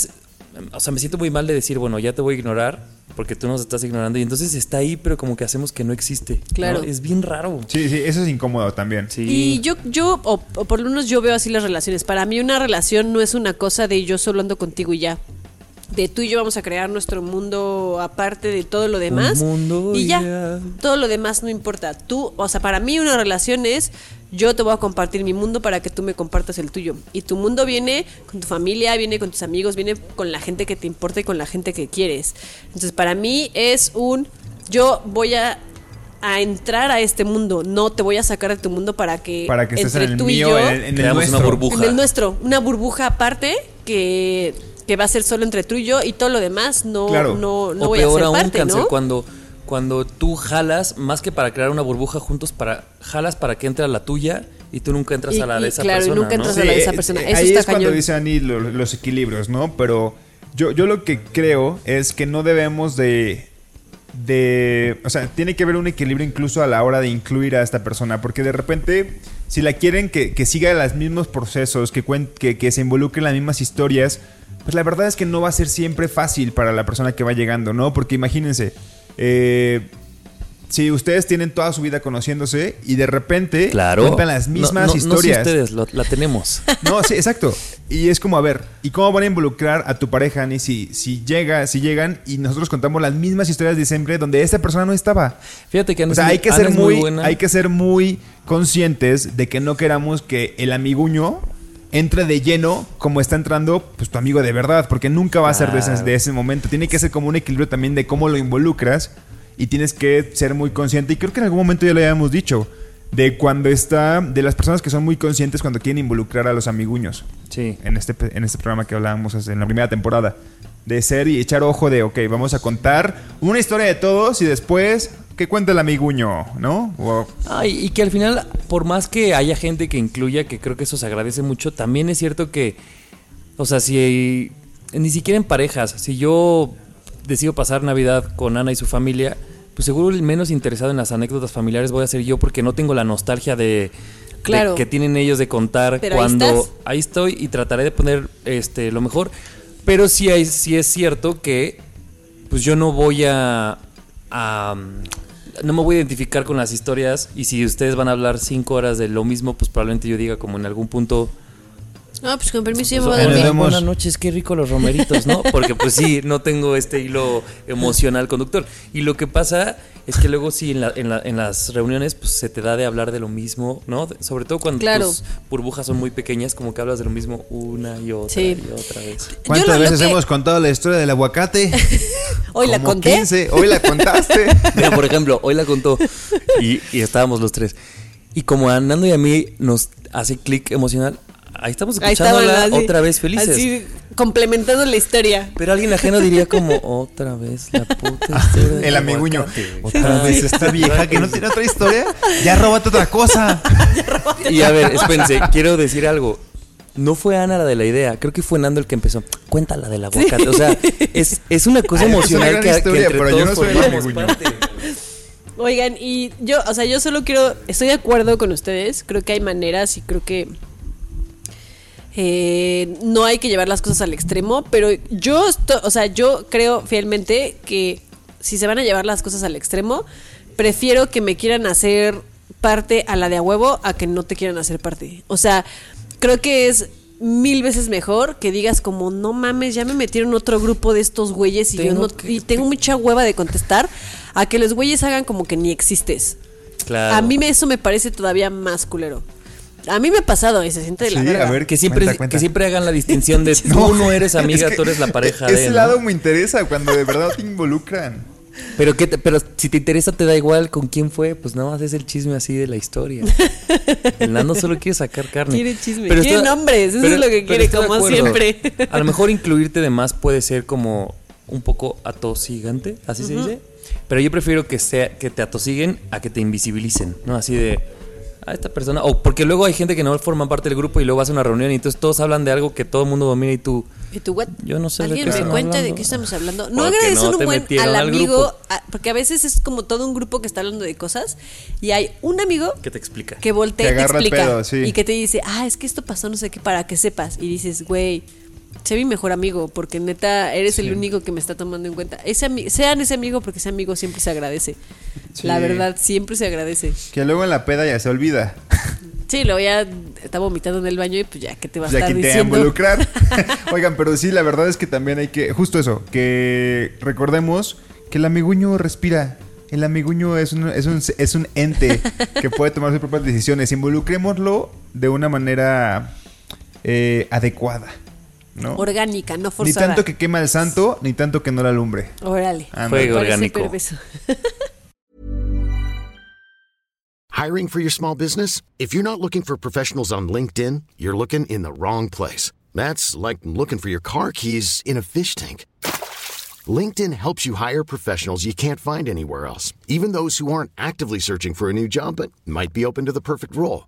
o sea, me siento muy mal de decir, bueno, ya te voy a ignorar porque tú nos estás ignorando. Y entonces está ahí, pero como que hacemos que no existe. ¿no? Claro. Es bien raro. Sí, sí, eso es incómodo también. Sí. Y yo, yo o, o por lo menos yo veo así las relaciones. Para mí una relación no es una cosa de yo solo ando contigo y ya. De tú y yo vamos a crear nuestro mundo aparte de todo lo demás. mundo y ya. Todo lo demás no importa. Tú, o sea, para mí una relación es yo te voy a compartir mi mundo para que tú me compartas el tuyo. Y tu mundo viene con tu familia, viene con tus amigos, viene con la gente que te importa y con la gente que quieres. Entonces, para mí es un yo voy a a entrar a este mundo, no te voy a sacar de tu mundo para que Para que estés en entre el tú y mío, yo en, en el Creamos una nuestro. burbuja. en el nuestro, una burbuja aparte que, que va a ser solo entre tú y yo y todo lo demás no, Claro. no, no o voy a ser aún, parte, Cancel, ¿no? cuando, cuando tú jalas, más que para crear una burbuja juntos, para jalas para que entre a la tuya y tú nunca entras Y- a la de esa claro, persona. nunca ¿no? entras a la de esa eh, persona. eh, Eso ahí está es cuando dice Ani lo- los equilibrios, ¿no? Pero yo, yo lo que creo es que no debemos de, de... O sea, tiene que haber un equilibrio incluso a la hora de incluir a esta persona. Porque de repente si la quieren que, que siga los mismos procesos, que, cuen- que, que se involucre en las mismas historias, pues la verdad es que no va a ser siempre fácil para la persona que va llegando, ¿no? Porque imagínense, eh, si ustedes tienen toda su vida conociéndose y de repente Claro. cuentan las mismas no, no, historias. si ustedes, lo- la tenemos. No, sí, exacto. Y es como, a ver, ¿y cómo van a involucrar a tu pareja, ni si, si llega, si llegan y nosotros contamos las mismas historias de siempre donde esta persona no estaba? Fíjate que Ana O sea, hay que Ana ser muy, buena. hay que ser muy conscientes de que no queramos que el amiguño entre de lleno como está entrando pues tu amigo de verdad, porque nunca va a ser de ese, de ese momento. Tiene que ser como un equilibrio también de cómo lo involucras y tienes que ser muy consciente. Y creo que en algún momento ya lo habíamos dicho. De cuando está, de las personas que son muy conscientes cuando quieren involucrar a los amiguños Sí. en este, en este programa que hablábamos en la primera temporada. De ser y echar ojo de, ok, vamos a contar una historia de todos y después que cuenta el amiguño, ¿no? Ay, y que al final, por más que haya gente que incluya, que creo que eso se agradece mucho, también es cierto que, o sea, si ni siquiera en parejas, si yo decido pasar Navidad con Ana y su familia, pues seguro el menos interesado en las anécdotas familiares voy a ser yo porque no tengo la nostalgia de, de Claro. que tienen ellos de contar Pero ahí cuando estás. ahí estoy y trataré de poner este lo mejor, pero sí, hay, sí es cierto que pues yo no voy a, a- no me voy a identificar con las historias y si ustedes van a hablar cinco horas de lo mismo, pues probablemente yo diga como en algún punto No, pues con permiso, ya me pues, voy a dormir. buenas noches, qué rico los romeritos, ¿no? Porque pues sí, no tengo este hilo emocional conductor. Y lo que pasa es que luego sí, en, la- en, la- en las reuniones, pues se te da de hablar de lo mismo, ¿no? Sobre todo cuando Claro. tus burbujas son muy pequeñas, como que hablas de lo mismo una y otra Sí. y otra vez. ¿Cuántas Yo lo veces que- hemos contado la historia del aguacate? Hoy la conté. 15. Hoy la contaste. Mira, por ejemplo, hoy la contó y, y estábamos los tres. Y como a Nando y a mí nos hace clic emocional, ahí estamos escuchándola así, otra vez felices. Así, complementando la historia. Pero alguien ajeno diría como, otra vez la puta historia del El amiguño. aguacate". Otra vez esta vieja que no tiene otra historia. Ya róbate otra cosa. Y a ver, espérense, quiero decir algo. No fue Ana la de la idea, creo que fue Nando el que empezó. Cuéntala del aguacate. O sea, es, es una cosa Ay, es una emocional gran que, que historia, entre pero yo todos no soy el formamos amiguño. parte. Oigan, y yo, o sea, yo solo quiero, estoy de acuerdo con ustedes, creo que hay maneras y creo que eh, no hay que llevar las cosas al extremo, pero yo, o sea, yo creo fielmente que si se van a llevar las cosas al extremo, prefiero que me quieran hacer parte a la de a huevo a que no te quieran hacer parte. O sea, creo que es mil veces mejor que digas como no mames ya me metieron otro grupo de estos güeyes y yo Tengo no que- y tengo mucha hueva de contestar a que los güeyes hagan como que ni existes Claro. a mí me, eso me parece todavía más culero a mí me ha pasado y se siente de la Sí, verga. a ver, Que siempre, Cuenta, cuenta. que siempre hagan la distinción de tú no, eres amiga, es que tú eres la pareja Ese de. ¿no? lado me interesa cuando de verdad te involucran. Pero, ¿qué te- pero si te interesa, te da igual con quién fue, pues nada más es el chisme así de la historia. El Nando solo quiere sacar carne. Quiere chisme, quiere nombres, eso es lo que pero quiere, como siempre. A lo mejor incluirte de más puede ser como un poco atosigante, así se dice. Pero yo prefiero que sea que te atosiguen a que te invisibilicen, ¿no? Así de a esta persona o porque luego hay gente que no forma parte del grupo y luego hace una reunión y entonces todos hablan de algo que todo el mundo domina y tú ¿Y tú, what? Yo no sé de ¿Alguien qué me están cuenta de qué estamos hablando? No no un buen al amigo, a- porque a veces es como todo un grupo que está hablando de cosas y hay un amigo ¿qué te explica? que voltea Que y te explica pedo, sí. y que te dice, ah, es que esto pasó, no sé qué, para que sepas. Y dices, güey, sé mi mejor amigo, porque neta eres el único que me está tomando en cuenta. Ese sean ese amigo, porque ese amigo siempre se agradece. Sí. La verdad, siempre se agradece. Que luego en la peda ya se olvida. Sí, luego ya está vomitando en el baño y pues ya, ¿qué te va a Ya estar que te va a diciendo? involucrar. Oigan, pero sí, la verdad es que también hay que. Justo eso, que recordemos que el amiguño respira. El amiguño es un, es un, es un ente que puede tomar sus propias decisiones. Involucrémoslo de una manera eh, adecuada. ¿No? Orgánica, no Ni tanto que quema el santo, ni tanto que no la alumbre. Órale. Ah, Fuego orgánico. Hiring for your small business? If you're not looking for professionals on LinkedIn, you're looking in the wrong place. That's like looking for your car keys in a fish tank. LinkedIn helps you hire professionals you can't find anywhere else, even those who aren't actively searching for a new job but might be open to the perfect role.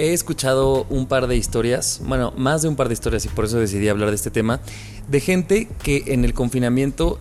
He escuchado un par de historias, bueno, más de un par de historias y por eso decidí hablar de este tema, de gente que en el confinamiento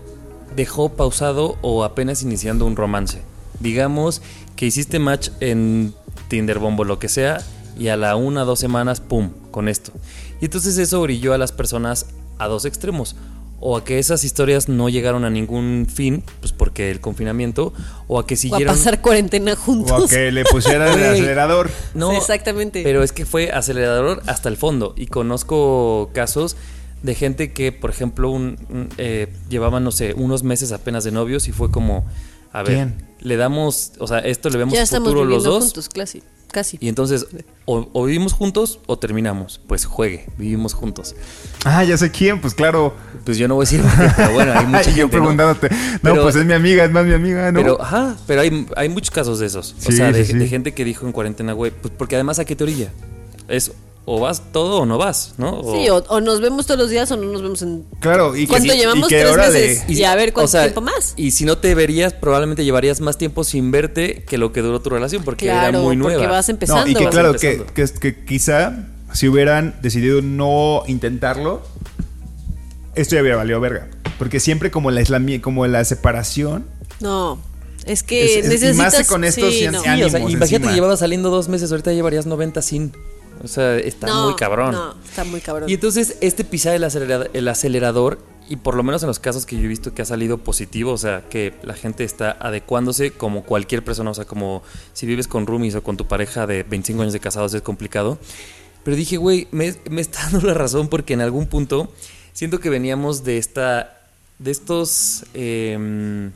dejó pausado o apenas iniciando un romance. Digamos que hiciste match en Tinder, Bombo, lo que sea, y a la una, dos semanas, ¡pum!, con esto. Y entonces eso orilló a las personas a dos extremos. O a que esas historias no llegaron a ningún fin, pues porque el confinamiento, o a que O a siguieron... pasar cuarentena O juntos. a que le pusieran el acelerador. No, Sí, exactamente. Pero es que fue acelerador hasta el fondo. Y conozco casos de gente que, por ejemplo, un, un, eh, llevaban, no sé, unos meses apenas de novios y fue como, a ver, ¿Quién? le damos, o sea, esto le vemos ya estamos futuro los viviendo dos. juntos, casi. Casi. Y entonces, o, o vivimos juntos o terminamos. Pues juegue, vivimos juntos. Ah, ya sé quién, pues claro. Pues yo no voy a decir, pero bueno, hay preguntándote. No, Pero- pues es mi amiga, es más mi amiga, ¿no? Pero, ajá, pero hay, hay muchos casos de esos. o Sí, sea, de, sí, sí. de gente que dijo en cuarentena, güey, pues porque además a qué te orilla. Es o vas todo o no vas, ¿no? O- Sí, o, o nos vemos todos los días o no nos vemos en... claro, y que, ¿Cuánto y- y llevamos? que Tres hora de- meses. Y a ver cuánto o sea, tiempo más. Y si no te verías, probablemente llevarías más tiempo sin verte que lo que duró tu relación, porque Claro, era muy nueva. porque vas empezando. No, y que vas claro, que, que, que quizá si hubieran decidido no intentarlo, esto ya hubiera valido verga. Porque siempre como la, como la separación... No, es que Es- es- y necesitas... más con estos sí, no. Sí, o sea, imagínate que llevabas saliendo dos meses, ahorita llevarías 90 sin. O sea, está No, muy cabrón. No, está muy cabrón. Y entonces, este pisar el, acelerad- el acelerador, y por lo menos en los casos que yo he visto que ha salido positivo, o sea, que la gente está adecuándose como cualquier persona, o sea, como si vives con roomies o con tu pareja de 25 años de casados es complicado. Pero dije, güey, me, me está dando la razón porque en algún punto siento que veníamos de esta, de estos, em,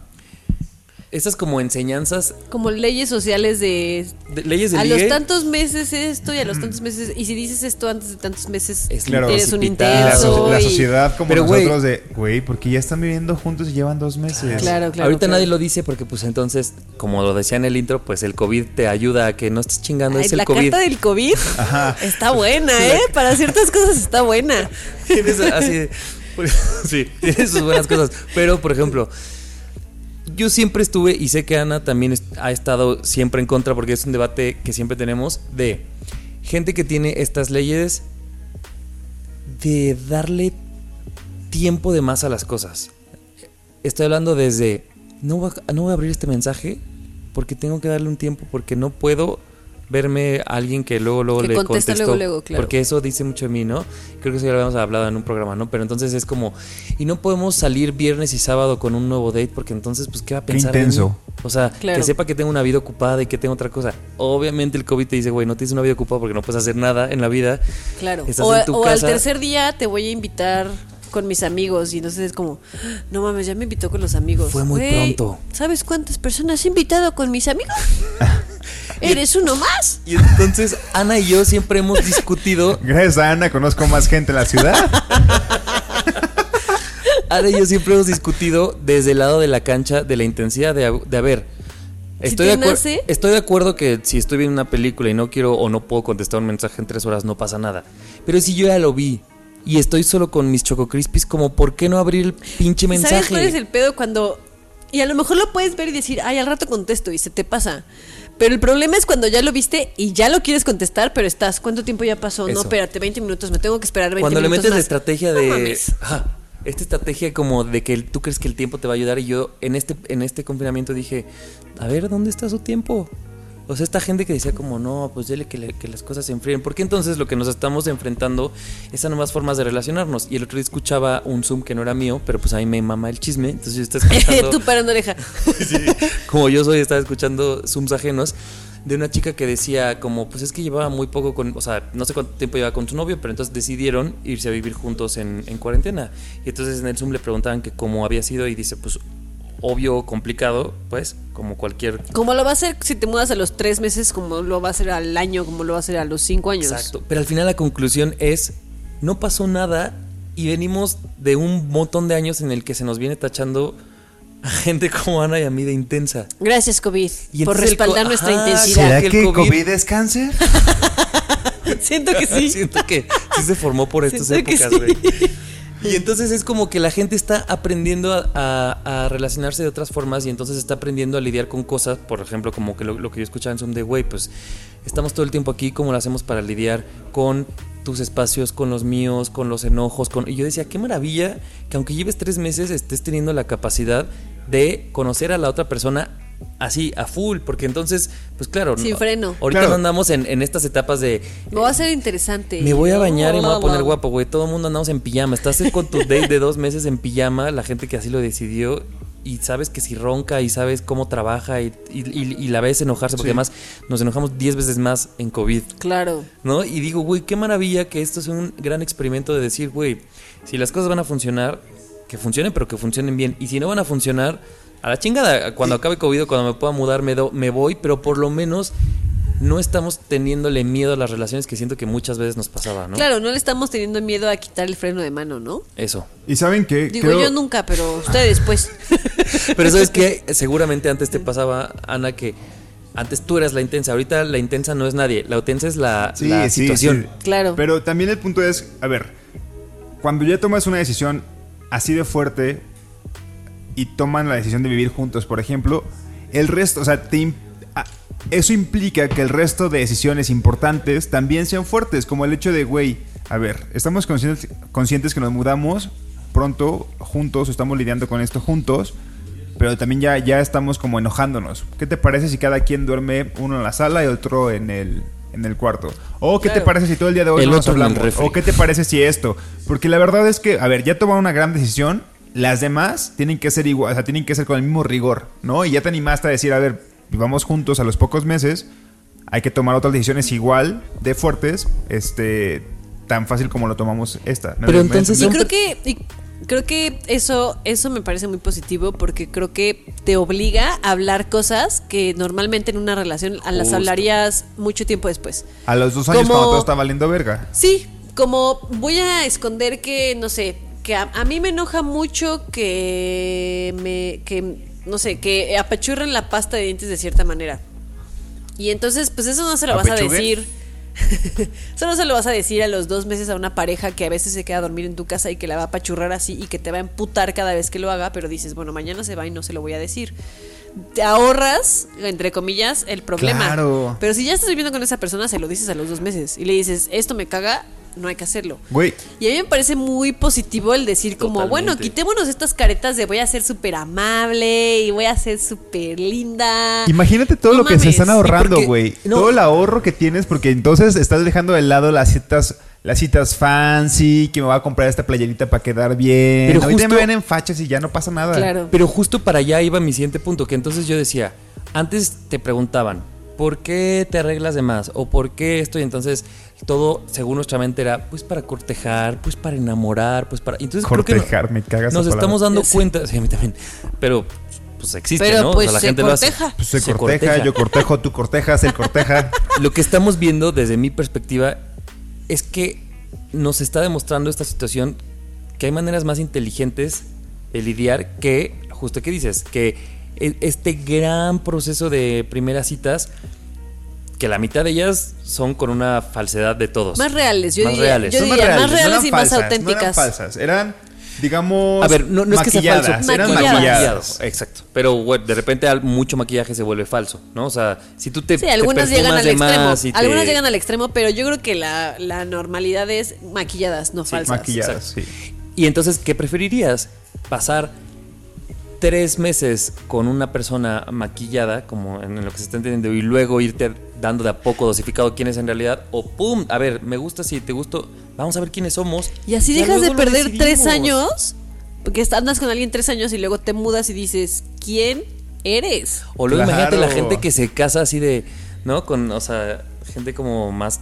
estas como enseñanzas, Como leyes sociales de... de leyes de a ligue. los tantos meses esto y a los tantos meses... Y si dices esto antes de tantos meses, Es Claro, eres un. La, intenso. so- la y- sociedad como Pero, nosotros de, güey, porque ya están viviendo juntos y llevan dos meses. Claro, claro. Ahorita claro. nadie lo dice porque pues entonces, como lo decía en el intro, pues el COVID te ayuda a que no estés chingando, Ay, es el la COVID. carta del COVID está buena, ¿eh? Para ciertas cosas está buena. Tienes así de- pues, sí, tiene sus buenas cosas. Pero, por ejemplo, yo siempre estuve, y sé que Ana también ha estado siempre en contra, porque es un debate que siempre tenemos, de gente que tiene estas leyes de darle tiempo de más a las cosas. Estoy hablando desde, no voy a, no voy a abrir este mensaje porque tengo que darle un tiempo, porque no puedo verme a alguien que luego, luego Que le contesta contesto. luego, luego, claro. Porque eso dice mucho de mí, ¿no? Creo que eso ya lo habíamos hablado en un programa, ¿no? Pero entonces es como, y no podemos salir viernes y sábado con un nuevo date porque entonces, pues, ¿qué va a Qué pensar? de mí? intenso. O sea, Claro. que sepa que tengo una vida ocupada y que tengo otra cosa. Obviamente el COVID te dice, güey, no tienes una vida ocupada porque no puedes hacer nada en la vida. Claro. Estás O, en tu o al tercer día te voy a invitar con mis amigos y entonces es como, no mames, ya me invitó con los amigos. Fue muy pronto. ¿Sabes cuántas personas he invitado con mis amigos? ¿Eres uno más? Y entonces Ana y yo siempre hemos discutido Gracias a Ana conozco más gente en la ciudad. Ana y yo siempre hemos discutido desde el lado de la cancha de la intensidad de, de a ver. Si Estoy, te de estoy de acuerdo que si estoy viendo una película y no quiero o no puedo contestar un mensaje en tres horas, no pasa nada. Pero si yo ya lo vi y estoy solo con mis Choco Crispies, como ¿por qué no abrir el pinche mensaje? ¿Sabes cuál es el pedo cuando... Y a lo mejor lo puedes ver y decir, ay, al rato contesto y se te pasa. Pero el problema es cuando ya lo viste y ya lo quieres contestar, pero estás, ¿cuánto tiempo ya pasó? Eso. No, espérate, 20 minutos, me tengo que esperar 20 Cuando le minutos metes la estrategia No de. mames. Ajá, esta estrategia como de que tú crees que el tiempo te va a ayudar y yo en este, en este confinamiento dije, a ver, ¿dónde está su tiempo? O sea, esta gente que decía como, no, pues dile que, le- que las cosas se enfríen. Porque entonces lo que nos estamos enfrentando es a nuevas formas de relacionarnos. Y el otro día escuchaba un Zoom que no era mío, pero pues a mí me mama el chisme. Entonces yo estaba escuchando... Tú parando oreja. Sí, como yo soy, estaba escuchando Zooms ajenos de una chica que decía como, pues es que llevaba muy poco con, o sea, no sé cuánto tiempo llevaba con su novio, pero entonces decidieron irse a vivir juntos en, en cuarentena. Y entonces en el Zoom le preguntaban que cómo había sido y dice, pues obvio, complicado, pues, como cualquier... Como lo va a hacer si te mudas a los tres meses, como lo va a hacer al año, como lo va a hacer a los cinco años. Exacto. Pero al final la conclusión es, no pasó nada y venimos de un montón de años en el que se nos viene tachando a gente como Ana y a mí de intensa. Gracias, COVID, Y por co- respaldar nuestra Ajá, intensidad. ¿Será ¿Será que COVID- COVID es cáncer? Siento que sí. Siento que sí se formó por estas Siento épocas, sí. Y entonces es como que la gente está aprendiendo a relacionarse de otras formas y entonces está aprendiendo a lidiar con cosas, por ejemplo, como que lo, lo que yo escuchaba en Zoom de, güey, pues estamos todo el tiempo aquí, ¿cómo lo hacemos para lidiar con tus espacios, con los míos, con los enojos? Con... Y yo decía, qué maravilla que aunque lleves tres meses estés teniendo la capacidad de conocer a la otra persona así, a full, porque entonces, pues claro, Sin no- freno. ahorita Claro. no andamos en, en estas etapas de Me va a ser interesante. me voy a bañar y me voy a poner guapo guapo, güey. Todo el mundo andamos en pijama. Estás con tu date de dos meses en pijama, la gente que así lo decidió. Y sabes que si ronca y sabes cómo trabaja y, y- y- y la ves enojarse, porque además nos enojamos 10 veces más en COVID, Claro. ¿no? Y digo, güey, qué maravilla que esto es un gran experimento de decir, güey, si las cosas van a funcionar, que funcionen, pero que funcionen bien. Y si no van a funcionar, a la chingada, cuando acabe COVID, cuando me pueda mudar, me, do- me voy, pero por lo menos no estamos teniéndole miedo a las relaciones que siento que muchas veces nos pasaba, ¿no? Claro, no le estamos teniendo miedo a quitar el freno de mano, ¿no? Eso. Y saben que Digo creo, yo nunca, pero ustedes pues. Pero sabes que seguramente antes te pasaba, Ana, que antes tú eras la intensa. Ahorita la intensa no es nadie. La intensa es la, Sí, la sí, situación. sí. Claro. Pero también el punto es, a ver, cuando ya tomas una decisión así de fuerte y toman la decisión de vivir juntos, por ejemplo, el resto, o sea, te eso implica que el resto de decisiones importantes también sean fuertes, como el hecho de, güey, a ver, estamos conscientes, conscientes que nos mudamos pronto juntos, estamos lidiando con esto juntos, pero también ya, ya estamos como enojándonos. ¿Qué te parece si cada quien duerme uno en la sala y otro en el, en el cuarto? ¿O qué te Claro. parece si todo el día de hoy El no nos hablamos? ¿O qué te parece si esto? Porque la verdad es que, a ver, ya tomaron una gran decisión, las demás tienen que ser igual, o sea, tienen que ser con el mismo rigor, ¿no? Y ya te animaste a decir, a ver, vivamos juntos a los pocos meses, hay que tomar otras decisiones igual de fuertes, este, tan fácil como lo tomamos esta. ¿Me- Pero entonces Y me- son- creo que y creo que eso eso me parece muy positivo porque creo que te obliga a hablar cosas que normalmente en una relación a las Justo. hablarías mucho tiempo después. a los dos años como- cuando todo está valiendo verga. Sí, como voy a esconder que, no sé, que a, a mí me enoja mucho que me, que, no sé, que apachurren la pasta de dientes de cierta manera. Y entonces, pues eso no se lo vas a decir. eso no se lo vas a decir a los dos meses a una pareja que a veces se queda a dormir en tu casa y que la va a apachurrar así y que te va a emputar cada vez que lo haga, pero dices, bueno, mañana se va y no se lo voy a decir. Te ahorras, entre comillas, el problema. Claro. Pero si ya estás viviendo con esa persona, se lo dices a los dos meses y le dices, esto me caga, no hay que hacerlo. Güey, Y a mí me parece muy positivo el decir como, Totalmente. bueno, quitémonos estas caretas de voy a ser súper amable y voy a ser súper linda. Imagínate todo No lo que se están ahorrando, porque- güey. no. Todo el ahorro que tienes, porque entonces estás dejando de lado las citas, las citas fancy, que me va a comprar esta playerita para quedar bien. Pero Ahorita justo- me ven en fachas y ya no pasa nada. Claro. Pero justo para allá iba mi siguiente punto, que entonces yo decía, antes te preguntaban, ¿por qué te arreglas de más? ¿O por qué esto? Y entonces todo, según nuestra mente, era pues para cortejar, pues para enamorar, pues para... Entonces creo que Cortejar, me cagas nos palabra. estamos dando cuenta, sí, a mí también, pero pues existe, Pero, ¿no? pues, la se gente lo hace. corteja. Pues se, corteja, yo cortejo, tú cortejas, él corteja. Lo que estamos viendo desde mi perspectiva es que nos está demostrando esta situación que hay maneras más inteligentes de lidiar que, justo que dices, que e- este gran proceso de primeras citas, que la mitad de ellas son con una falsedad de todos. Más reales, yo Más diría. reales. Yo diría, más reales eran y más falsas, No eran auténticas. falsas, eran, digamos, A ver, no, no es que sea falso. eran Maquilladas. maquilladas. Exacto. Pero bueno, de repente al- mucho maquillaje se vuelve falso, ¿no? O sea, si tú te Sí, te algunas llegan al extremo. más te- Algunas llegan al extremo, pero yo creo que la, la normalidad es maquilladas, no falsas. Maquilladas, sí. Y entonces, ¿qué preferirías? ¿Pasar tres meses con una persona maquillada, como en lo que se está entendiendo, y luego irte dando de a poco dosificado quién es en realidad? O ¡pum! A ver, me gusta si te gusto, vamos a ver quiénes somos. Y así Ya dejas de perder tres años, porque andas con alguien tres años y luego te mudas y dices, ¿quién eres? O luego imagínate la gente que se casa así de, ¿no? Con, o sea, gente como más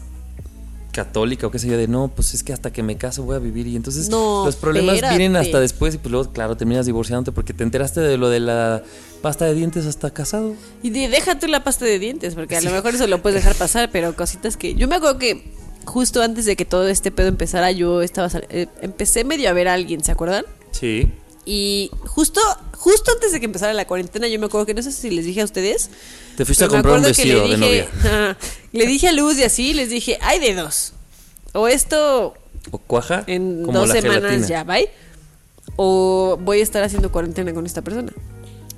católica o qué sé yo, de no, pues es que hasta que me caso voy a vivir. Y entonces No, los problemas espérate. vienen hasta después y pues luego, claro, terminas divorciándote porque te enteraste de lo de la pasta de dientes hasta casado. Y de- deja tú la pasta de dientes, porque a lo mejor eso lo puedes dejar pasar, pero cositas que... Yo me acuerdo que justo antes de que todo este pedo empezara, yo estaba... sal- eh, empecé medio a ver a alguien, ¿se acuerdan? Sí. Y justo, justo antes de que empezara la cuarentena, yo me acuerdo que no sé si les dije a ustedes. Te fuiste a comprar un vestido de dije- novia. le dije a Luz y así, les dije, hay de dos. O esto O cuaja. en como dos la semanas gelatina. ya, bye. O voy a estar haciendo cuarentena con esta persona.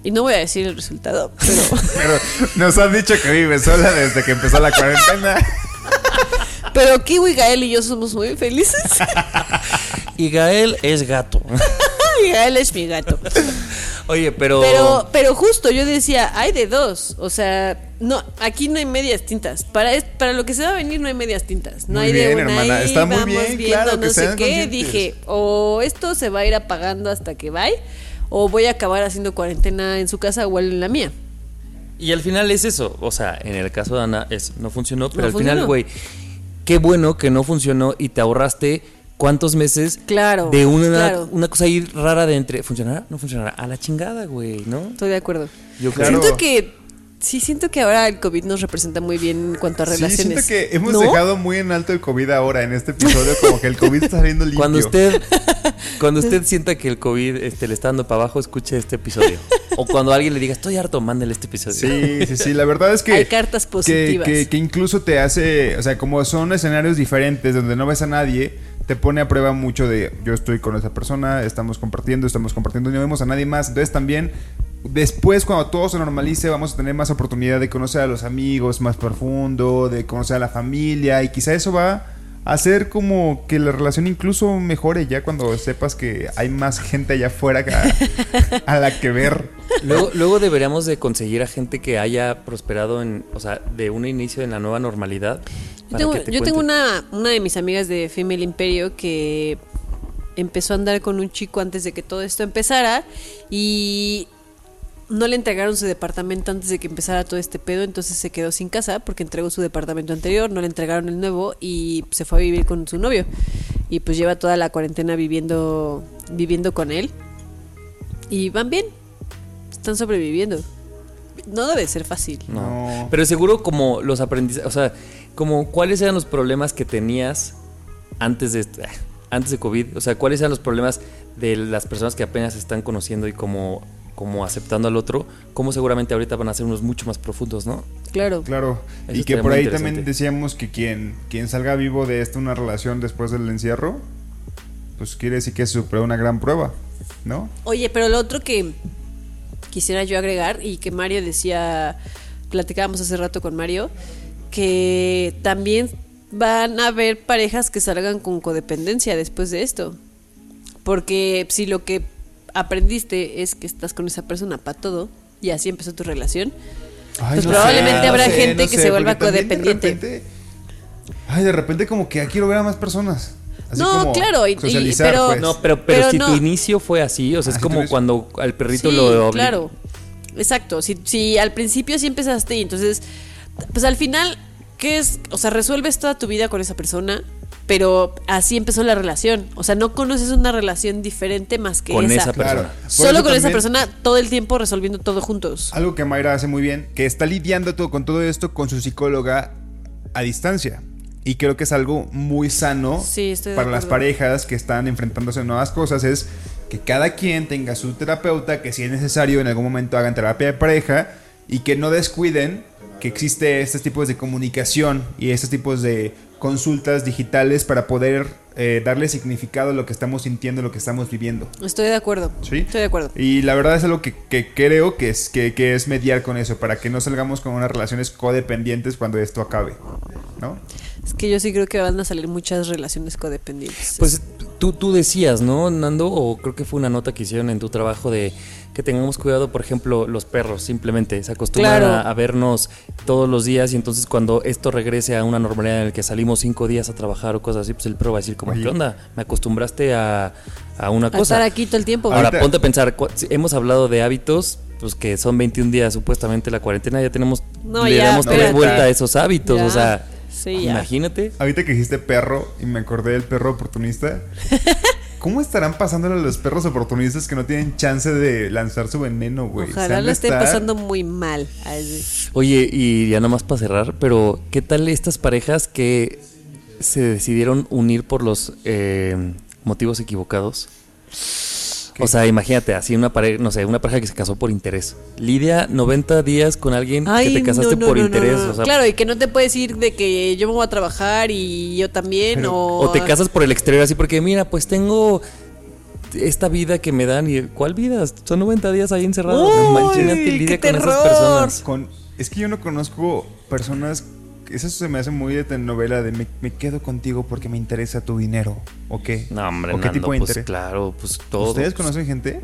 Y no voy a decir el resultado, pero Pero nos han dicho que vive sola desde que empezó la cuarentena. pero Kiwi, Gael y yo somos muy felices. Y Gael es gato. Gael es mi gato. Oye, pero. Pero, pero justo yo decía, hay de dos. O sea, no, aquí no hay medias tintas. Para, para lo que se va a venir no hay medias tintas. No Muy hay de bien, una hermana. ahí, Está muy vamos bien, viendo claro, que no sé qué. Dije, o esto se va a ir apagando hasta que vaya, o voy a acabar haciendo cuarentena en su casa o él en la mía. Y al final es eso. O sea, en el caso de Ana, es, no funcionó. Pero No al final, güey, qué bueno que no funcionó y te ahorraste cuántos meses Claro, de una, claro. una cosa ahí rara de entre. ¿Funcionará? No funcionará. A la chingada, güey, ¿no? Estoy de acuerdo. Yo Claro. Siento que, sí, siento que ahora el COVID nos representa muy bien en cuanto a Sí, relaciones. siento que hemos ¿No? dejado muy en alto el COVID ahora en este episodio, como que el COVID está saliendo limpio. Cuando usted, cuando usted sienta que el COVID este, le está dando para abajo, escuche este episodio. O cuando alguien le diga, estoy harto, mándele este episodio. Sí, sí, sí, la verdad es que... Hay cartas que- positivas. Que, que incluso te hace, o sea, como son escenarios diferentes donde no ves a nadie, te pone a prueba mucho de yo estoy con esa persona, estamos compartiendo, estamos compartiendo, no vemos a nadie más. Entonces también, después cuando todo se normalice, vamos a tener más oportunidad de conocer a los amigos más profundo, de conocer a la familia y quizá eso va a hacer como que la relación incluso mejore ya cuando sepas que hay más gente allá afuera a, a la que ver. Luego, luego deberíamos de conseguir a gente que haya prosperado en, o sea, de un inicio en la nueva normalidad. Yo tengo, que te yo tengo cuente. una, una de mis amigas de Female Imperio que empezó a andar con un chico antes de que todo esto empezara y no le entregaron su departamento antes de que empezara todo este pedo, entonces se quedó sin casa porque entregó su departamento anterior, no le entregaron el nuevo y se fue a vivir con su novio. Y pues lleva toda la cuarentena viviendo viviendo con él. Y van bien. Están sobreviviendo. No debe ser fácil. No. No. Pero seguro como los aprendizajes, o sea, como cuáles eran los problemas que tenías antes de antes de COVID, o sea, cuáles eran los problemas de las personas que apenas están conociendo y como como aceptando al otro, como seguramente ahorita van a ser unos mucho más profundos, ¿no? Claro. Claro, Eso y que por ahí también decíamos que quien, quien salga vivo de esta una relación después del encierro, pues quiere decir que superó una gran prueba, ¿no? Oye, pero lo otro que quisiera yo agregar y que Mario decía, platicábamos hace rato con Mario, que también van a haber parejas que salgan con codependencia después de esto. Porque si lo que aprendiste es que estás con esa persona para todo y así empezó tu relación, Pues no probablemente habrá gente que se vuelva de codependiente. repente- ay, de repente como que ya quiero ver a más personas. Así No, como claro, y- y- socializar, pero- pues. No, pero, pero, Pero si no. tu inicio fue así, o sea, Ah, es si como cuando al perrito Sí, lo claro. Exacto. Si, si al principio sí empezaste y entonces, pues al final, ¿qué es? O sea, resuelves toda tu vida con esa persona, pero así empezó la relación. O sea, no conoces una relación diferente más que con esa. esa Claro. persona. Por Solo con esa persona todo el tiempo resolviendo todo juntos. Algo que Mayra hace muy bien, que está lidiando todo, con todo esto con su psicóloga a distancia. Y creo que es algo muy sano Sí, para las parejas que están enfrentándose a nuevas cosas. Es que cada quien tenga su terapeuta, que si es necesario en algún momento hagan terapia de pareja y que no descuiden que existe estos tipos de comunicación y estos tipos de consultas digitales para poder eh, darle significado a lo que estamos sintiendo, lo que estamos viviendo. Estoy de acuerdo. Sí. Estoy de acuerdo. Y la verdad es algo que, que creo que es, que, que es mediar con eso, para que no salgamos con unas relaciones codependientes cuando esto acabe. ¿No? Es que yo sí creo que van a salir muchas relaciones codependientes. Pues tú, tú decías, ¿no, Nando? O creo que fue una nota que hicieron en tu trabajo de que tengamos cuidado, por ejemplo, los perros simplemente se acostumbran Claro. a, a vernos todos los días y entonces cuando esto regrese a una normalidad en la que salimos cinco días a trabajar o cosas así, pues el perro va a decir como, Oye. ¿qué onda? Me acostumbraste a, a una A cosa. estar aquí todo el tiempo. Ahora, Ahorita- ponte a pensar, hemos hablado de hábitos, pues que son 21 días supuestamente la cuarentena, ya tenemos, No, le ya, damos tres espérate. vueltas a esos hábitos, Ya. o sea, Sí, imagínate. Ahorita que dijiste perro y me acordé del perro oportunista. ¿Cómo estarán pasándole a los perros oportunistas que no tienen chance de lanzar su veneno, güey? Ojalá lo de estén estar- pasando muy mal. Así. Oye, y ya nada más para cerrar, pero ¿qué tal estas parejas que se decidieron unir por los eh, motivos equivocados? O sea, imagínate, así una pareja, no sé, una pareja que se casó por interés. Lidia, 90 días con alguien que te casaste no, no, por no, interés. no, no. O sea, claro, y que no te puedes ir de que yo me voy a trabajar y yo también. o... O te casas por el exterior así porque mira, pues tengo esta vida que me dan y ¿cuál vida? Son 90 días ahí encerrados. Imagínate qué lidia con esas personas. Con, es que yo no conozco personas. Eso se me hace muy de telenovela de me, me quedo contigo porque me interesa tu dinero. ¿O qué? No, hombre, ¿O qué Nando, tipo de pues interés? claro, pues todo. ¿Ustedes conocen gente?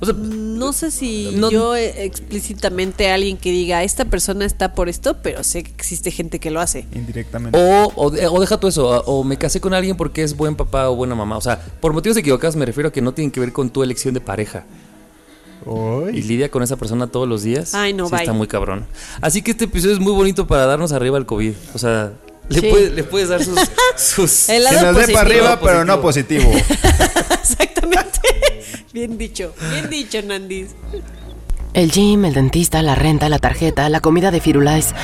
O sea, No sé si No- yo eh, explícitamente alguien que diga esta persona está por esto, pero sé que existe gente que lo hace. Indirectamente. O, o, o deja tú eso, o me casé con alguien porque es buen papá o buena mamá. O sea, por motivos equivocados me refiero a que no tienen que ver con tu elección de pareja. Y lidia con esa persona todos los días. Ay, no, sí bye. está muy cabrón. Así que este episodio es muy bonito para darnos arriba al COVID. O sea, le, Sí. puedes, le puedes dar sus... sus El Que lado nos dé para arriba, positivo. pero no positivo. Exactamente. bien dicho, bien dicho, Nandis. El gym, el dentista, la renta, la tarjeta, la comida de Firulais.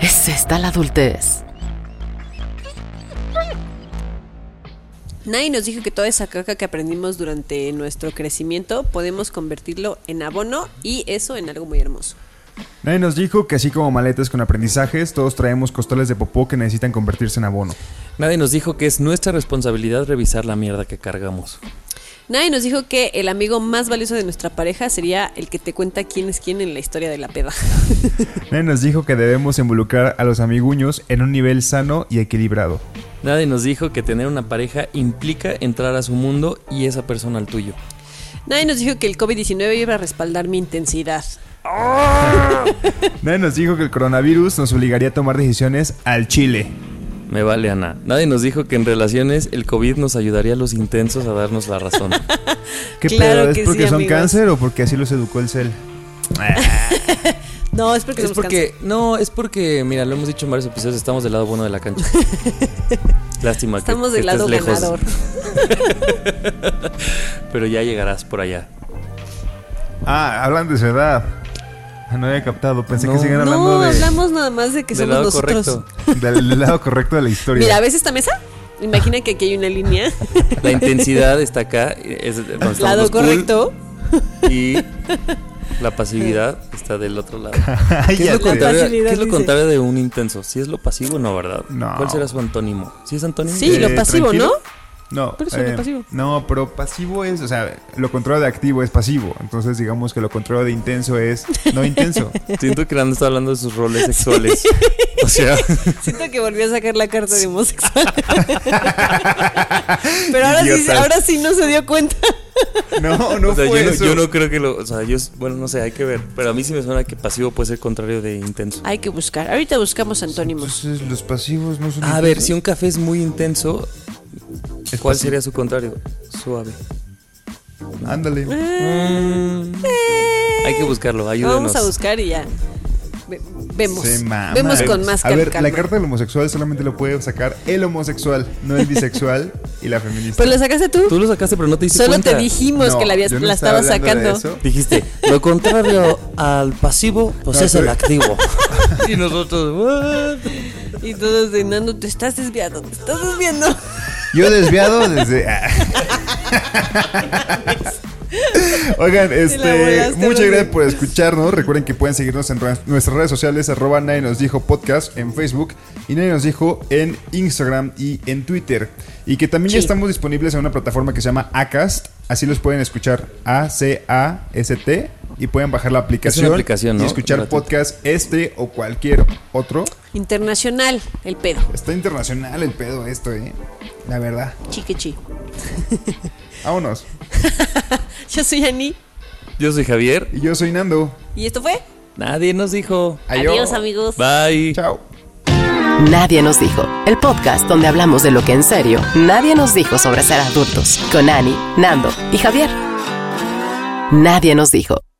Es esta la adultez. Nadie nos dijo que toda esa caca que aprendimos durante nuestro crecimiento podemos convertirlo en abono y eso en algo muy hermoso. Nadie nos dijo que así como maletas con aprendizajes, todos traemos costales de popó que necesitan convertirse en abono. Nadie nos dijo que es nuestra responsabilidad revisar la mierda que cargamos. Nadie nos dijo que el amigo más valioso de nuestra pareja sería el que te cuenta quién es quién en la historia de la peda. Nadie nos dijo que debemos involucrar a los amiguños en un nivel sano y equilibrado. Nadie nos dijo que tener una pareja implica entrar a su mundo y esa persona al tuyo. Nadie nos dijo que el COVID-19 iba a respaldar mi intensidad. Nadie nos dijo que el coronavirus nos obligaría a tomar decisiones al chile. Me vale, Ana. Nadie nos dijo que en relaciones el COVID nos ayudaría a los intensos a darnos la razón. ¿Qué Claro pedo? ¿Es que porque sí, son amigos. cáncer o porque así los educó el cel? No, es porque es somos porque, no, es porque, mira, lo hemos dicho en varios episodios, estamos del lado bueno de la cancha. Lástima que, Estamos que del lado estés lejos, ganador. pero ya llegarás por allá. Ah, hablan de su edad. No había captado. Pensé No. que siguen hablando No, de- hablamos nada más de que Del somos lado nosotros. correcto. del lado correcto de la historia. Mira, ¿ves esta mesa? Imagina que aquí hay una línea. La intensidad está acá, es Lado cool, correcto. y la pasividad está del otro lado. ¿Qué es, lo contrario, qué es lo contrario de un intenso? Si es lo pasivo, no, ¿verdad? No. ¿Cuál será su antónimo? ¿Sí es antónimo? Sí, lo pasivo, tranquilo. ¿no? No, Pero eso es lo pasivo. no, pero pasivo es, o sea, lo contrario de activo es pasivo. Entonces, digamos que lo contrario de intenso es no intenso. Siento que Nando está hablando de sus roles sexuales. O sea, Siento que volvió a sacar la carta de homosexual. Pero ahora sí, ahora sí no se dio cuenta. No, no o sea, fue yo, no, eso. yo no creo que lo. O sea, yo. Bueno, no sé, hay que ver. Pero a mí sí me suena que pasivo puede ser contrario de intenso. Hay que buscar. Ahorita buscamos antónimos. Entonces, los pasivos no son A ver, si un café es muy intenso, ¿cuál pasivo. sería su contrario? Suave. Ándale. Mm, hay que buscarlo, ayúdenos. Vamos a buscar y ya. Ve- vemos. Vemos con más A ver, calma. la carta del homosexual solamente lo puede sacar el homosexual, no el bisexual y la feminista. Pero lo sacaste tú. Tú lo sacaste, pero no te diste Solo cuenta. te dijimos No, que la, habías, yo no la estaba estabas sacando. Dijiste, lo contrario al pasivo, pues No, es el activo. y nosotros, ¿what? Y todos de Nando, te estás desviando, te estás desviando. Yo desviado desde. Oigan, este, muchas gracias por escucharnos. Recuerden que pueden seguirnos en ra- nuestras redes sociales, arroba nadie nos dijo podcast en Facebook y nadie nos dijo en Instagram y en Twitter. Y que también ya estamos disponibles en una plataforma que se llama Acast. Así los pueden escuchar A-C-A-S-T y pueden bajar la aplicación, aplicación, ¿no? y escuchar podcast este o cualquier otro. Internacional, el pedo. Está internacional el pedo esto, eh. La verdad. Chiquichi. Vámonos. Yo soy Ani. Yo soy Javier. Y yo soy Nando. ¿Y esto fue? Nadie nos dijo. Adiós, amigos. Bye. Chao. Nadie nos dijo. El podcast donde hablamos de lo que en serio nadie nos dijo sobre ser adultos. Con Ani, Nando y Javier. Nadie nos dijo.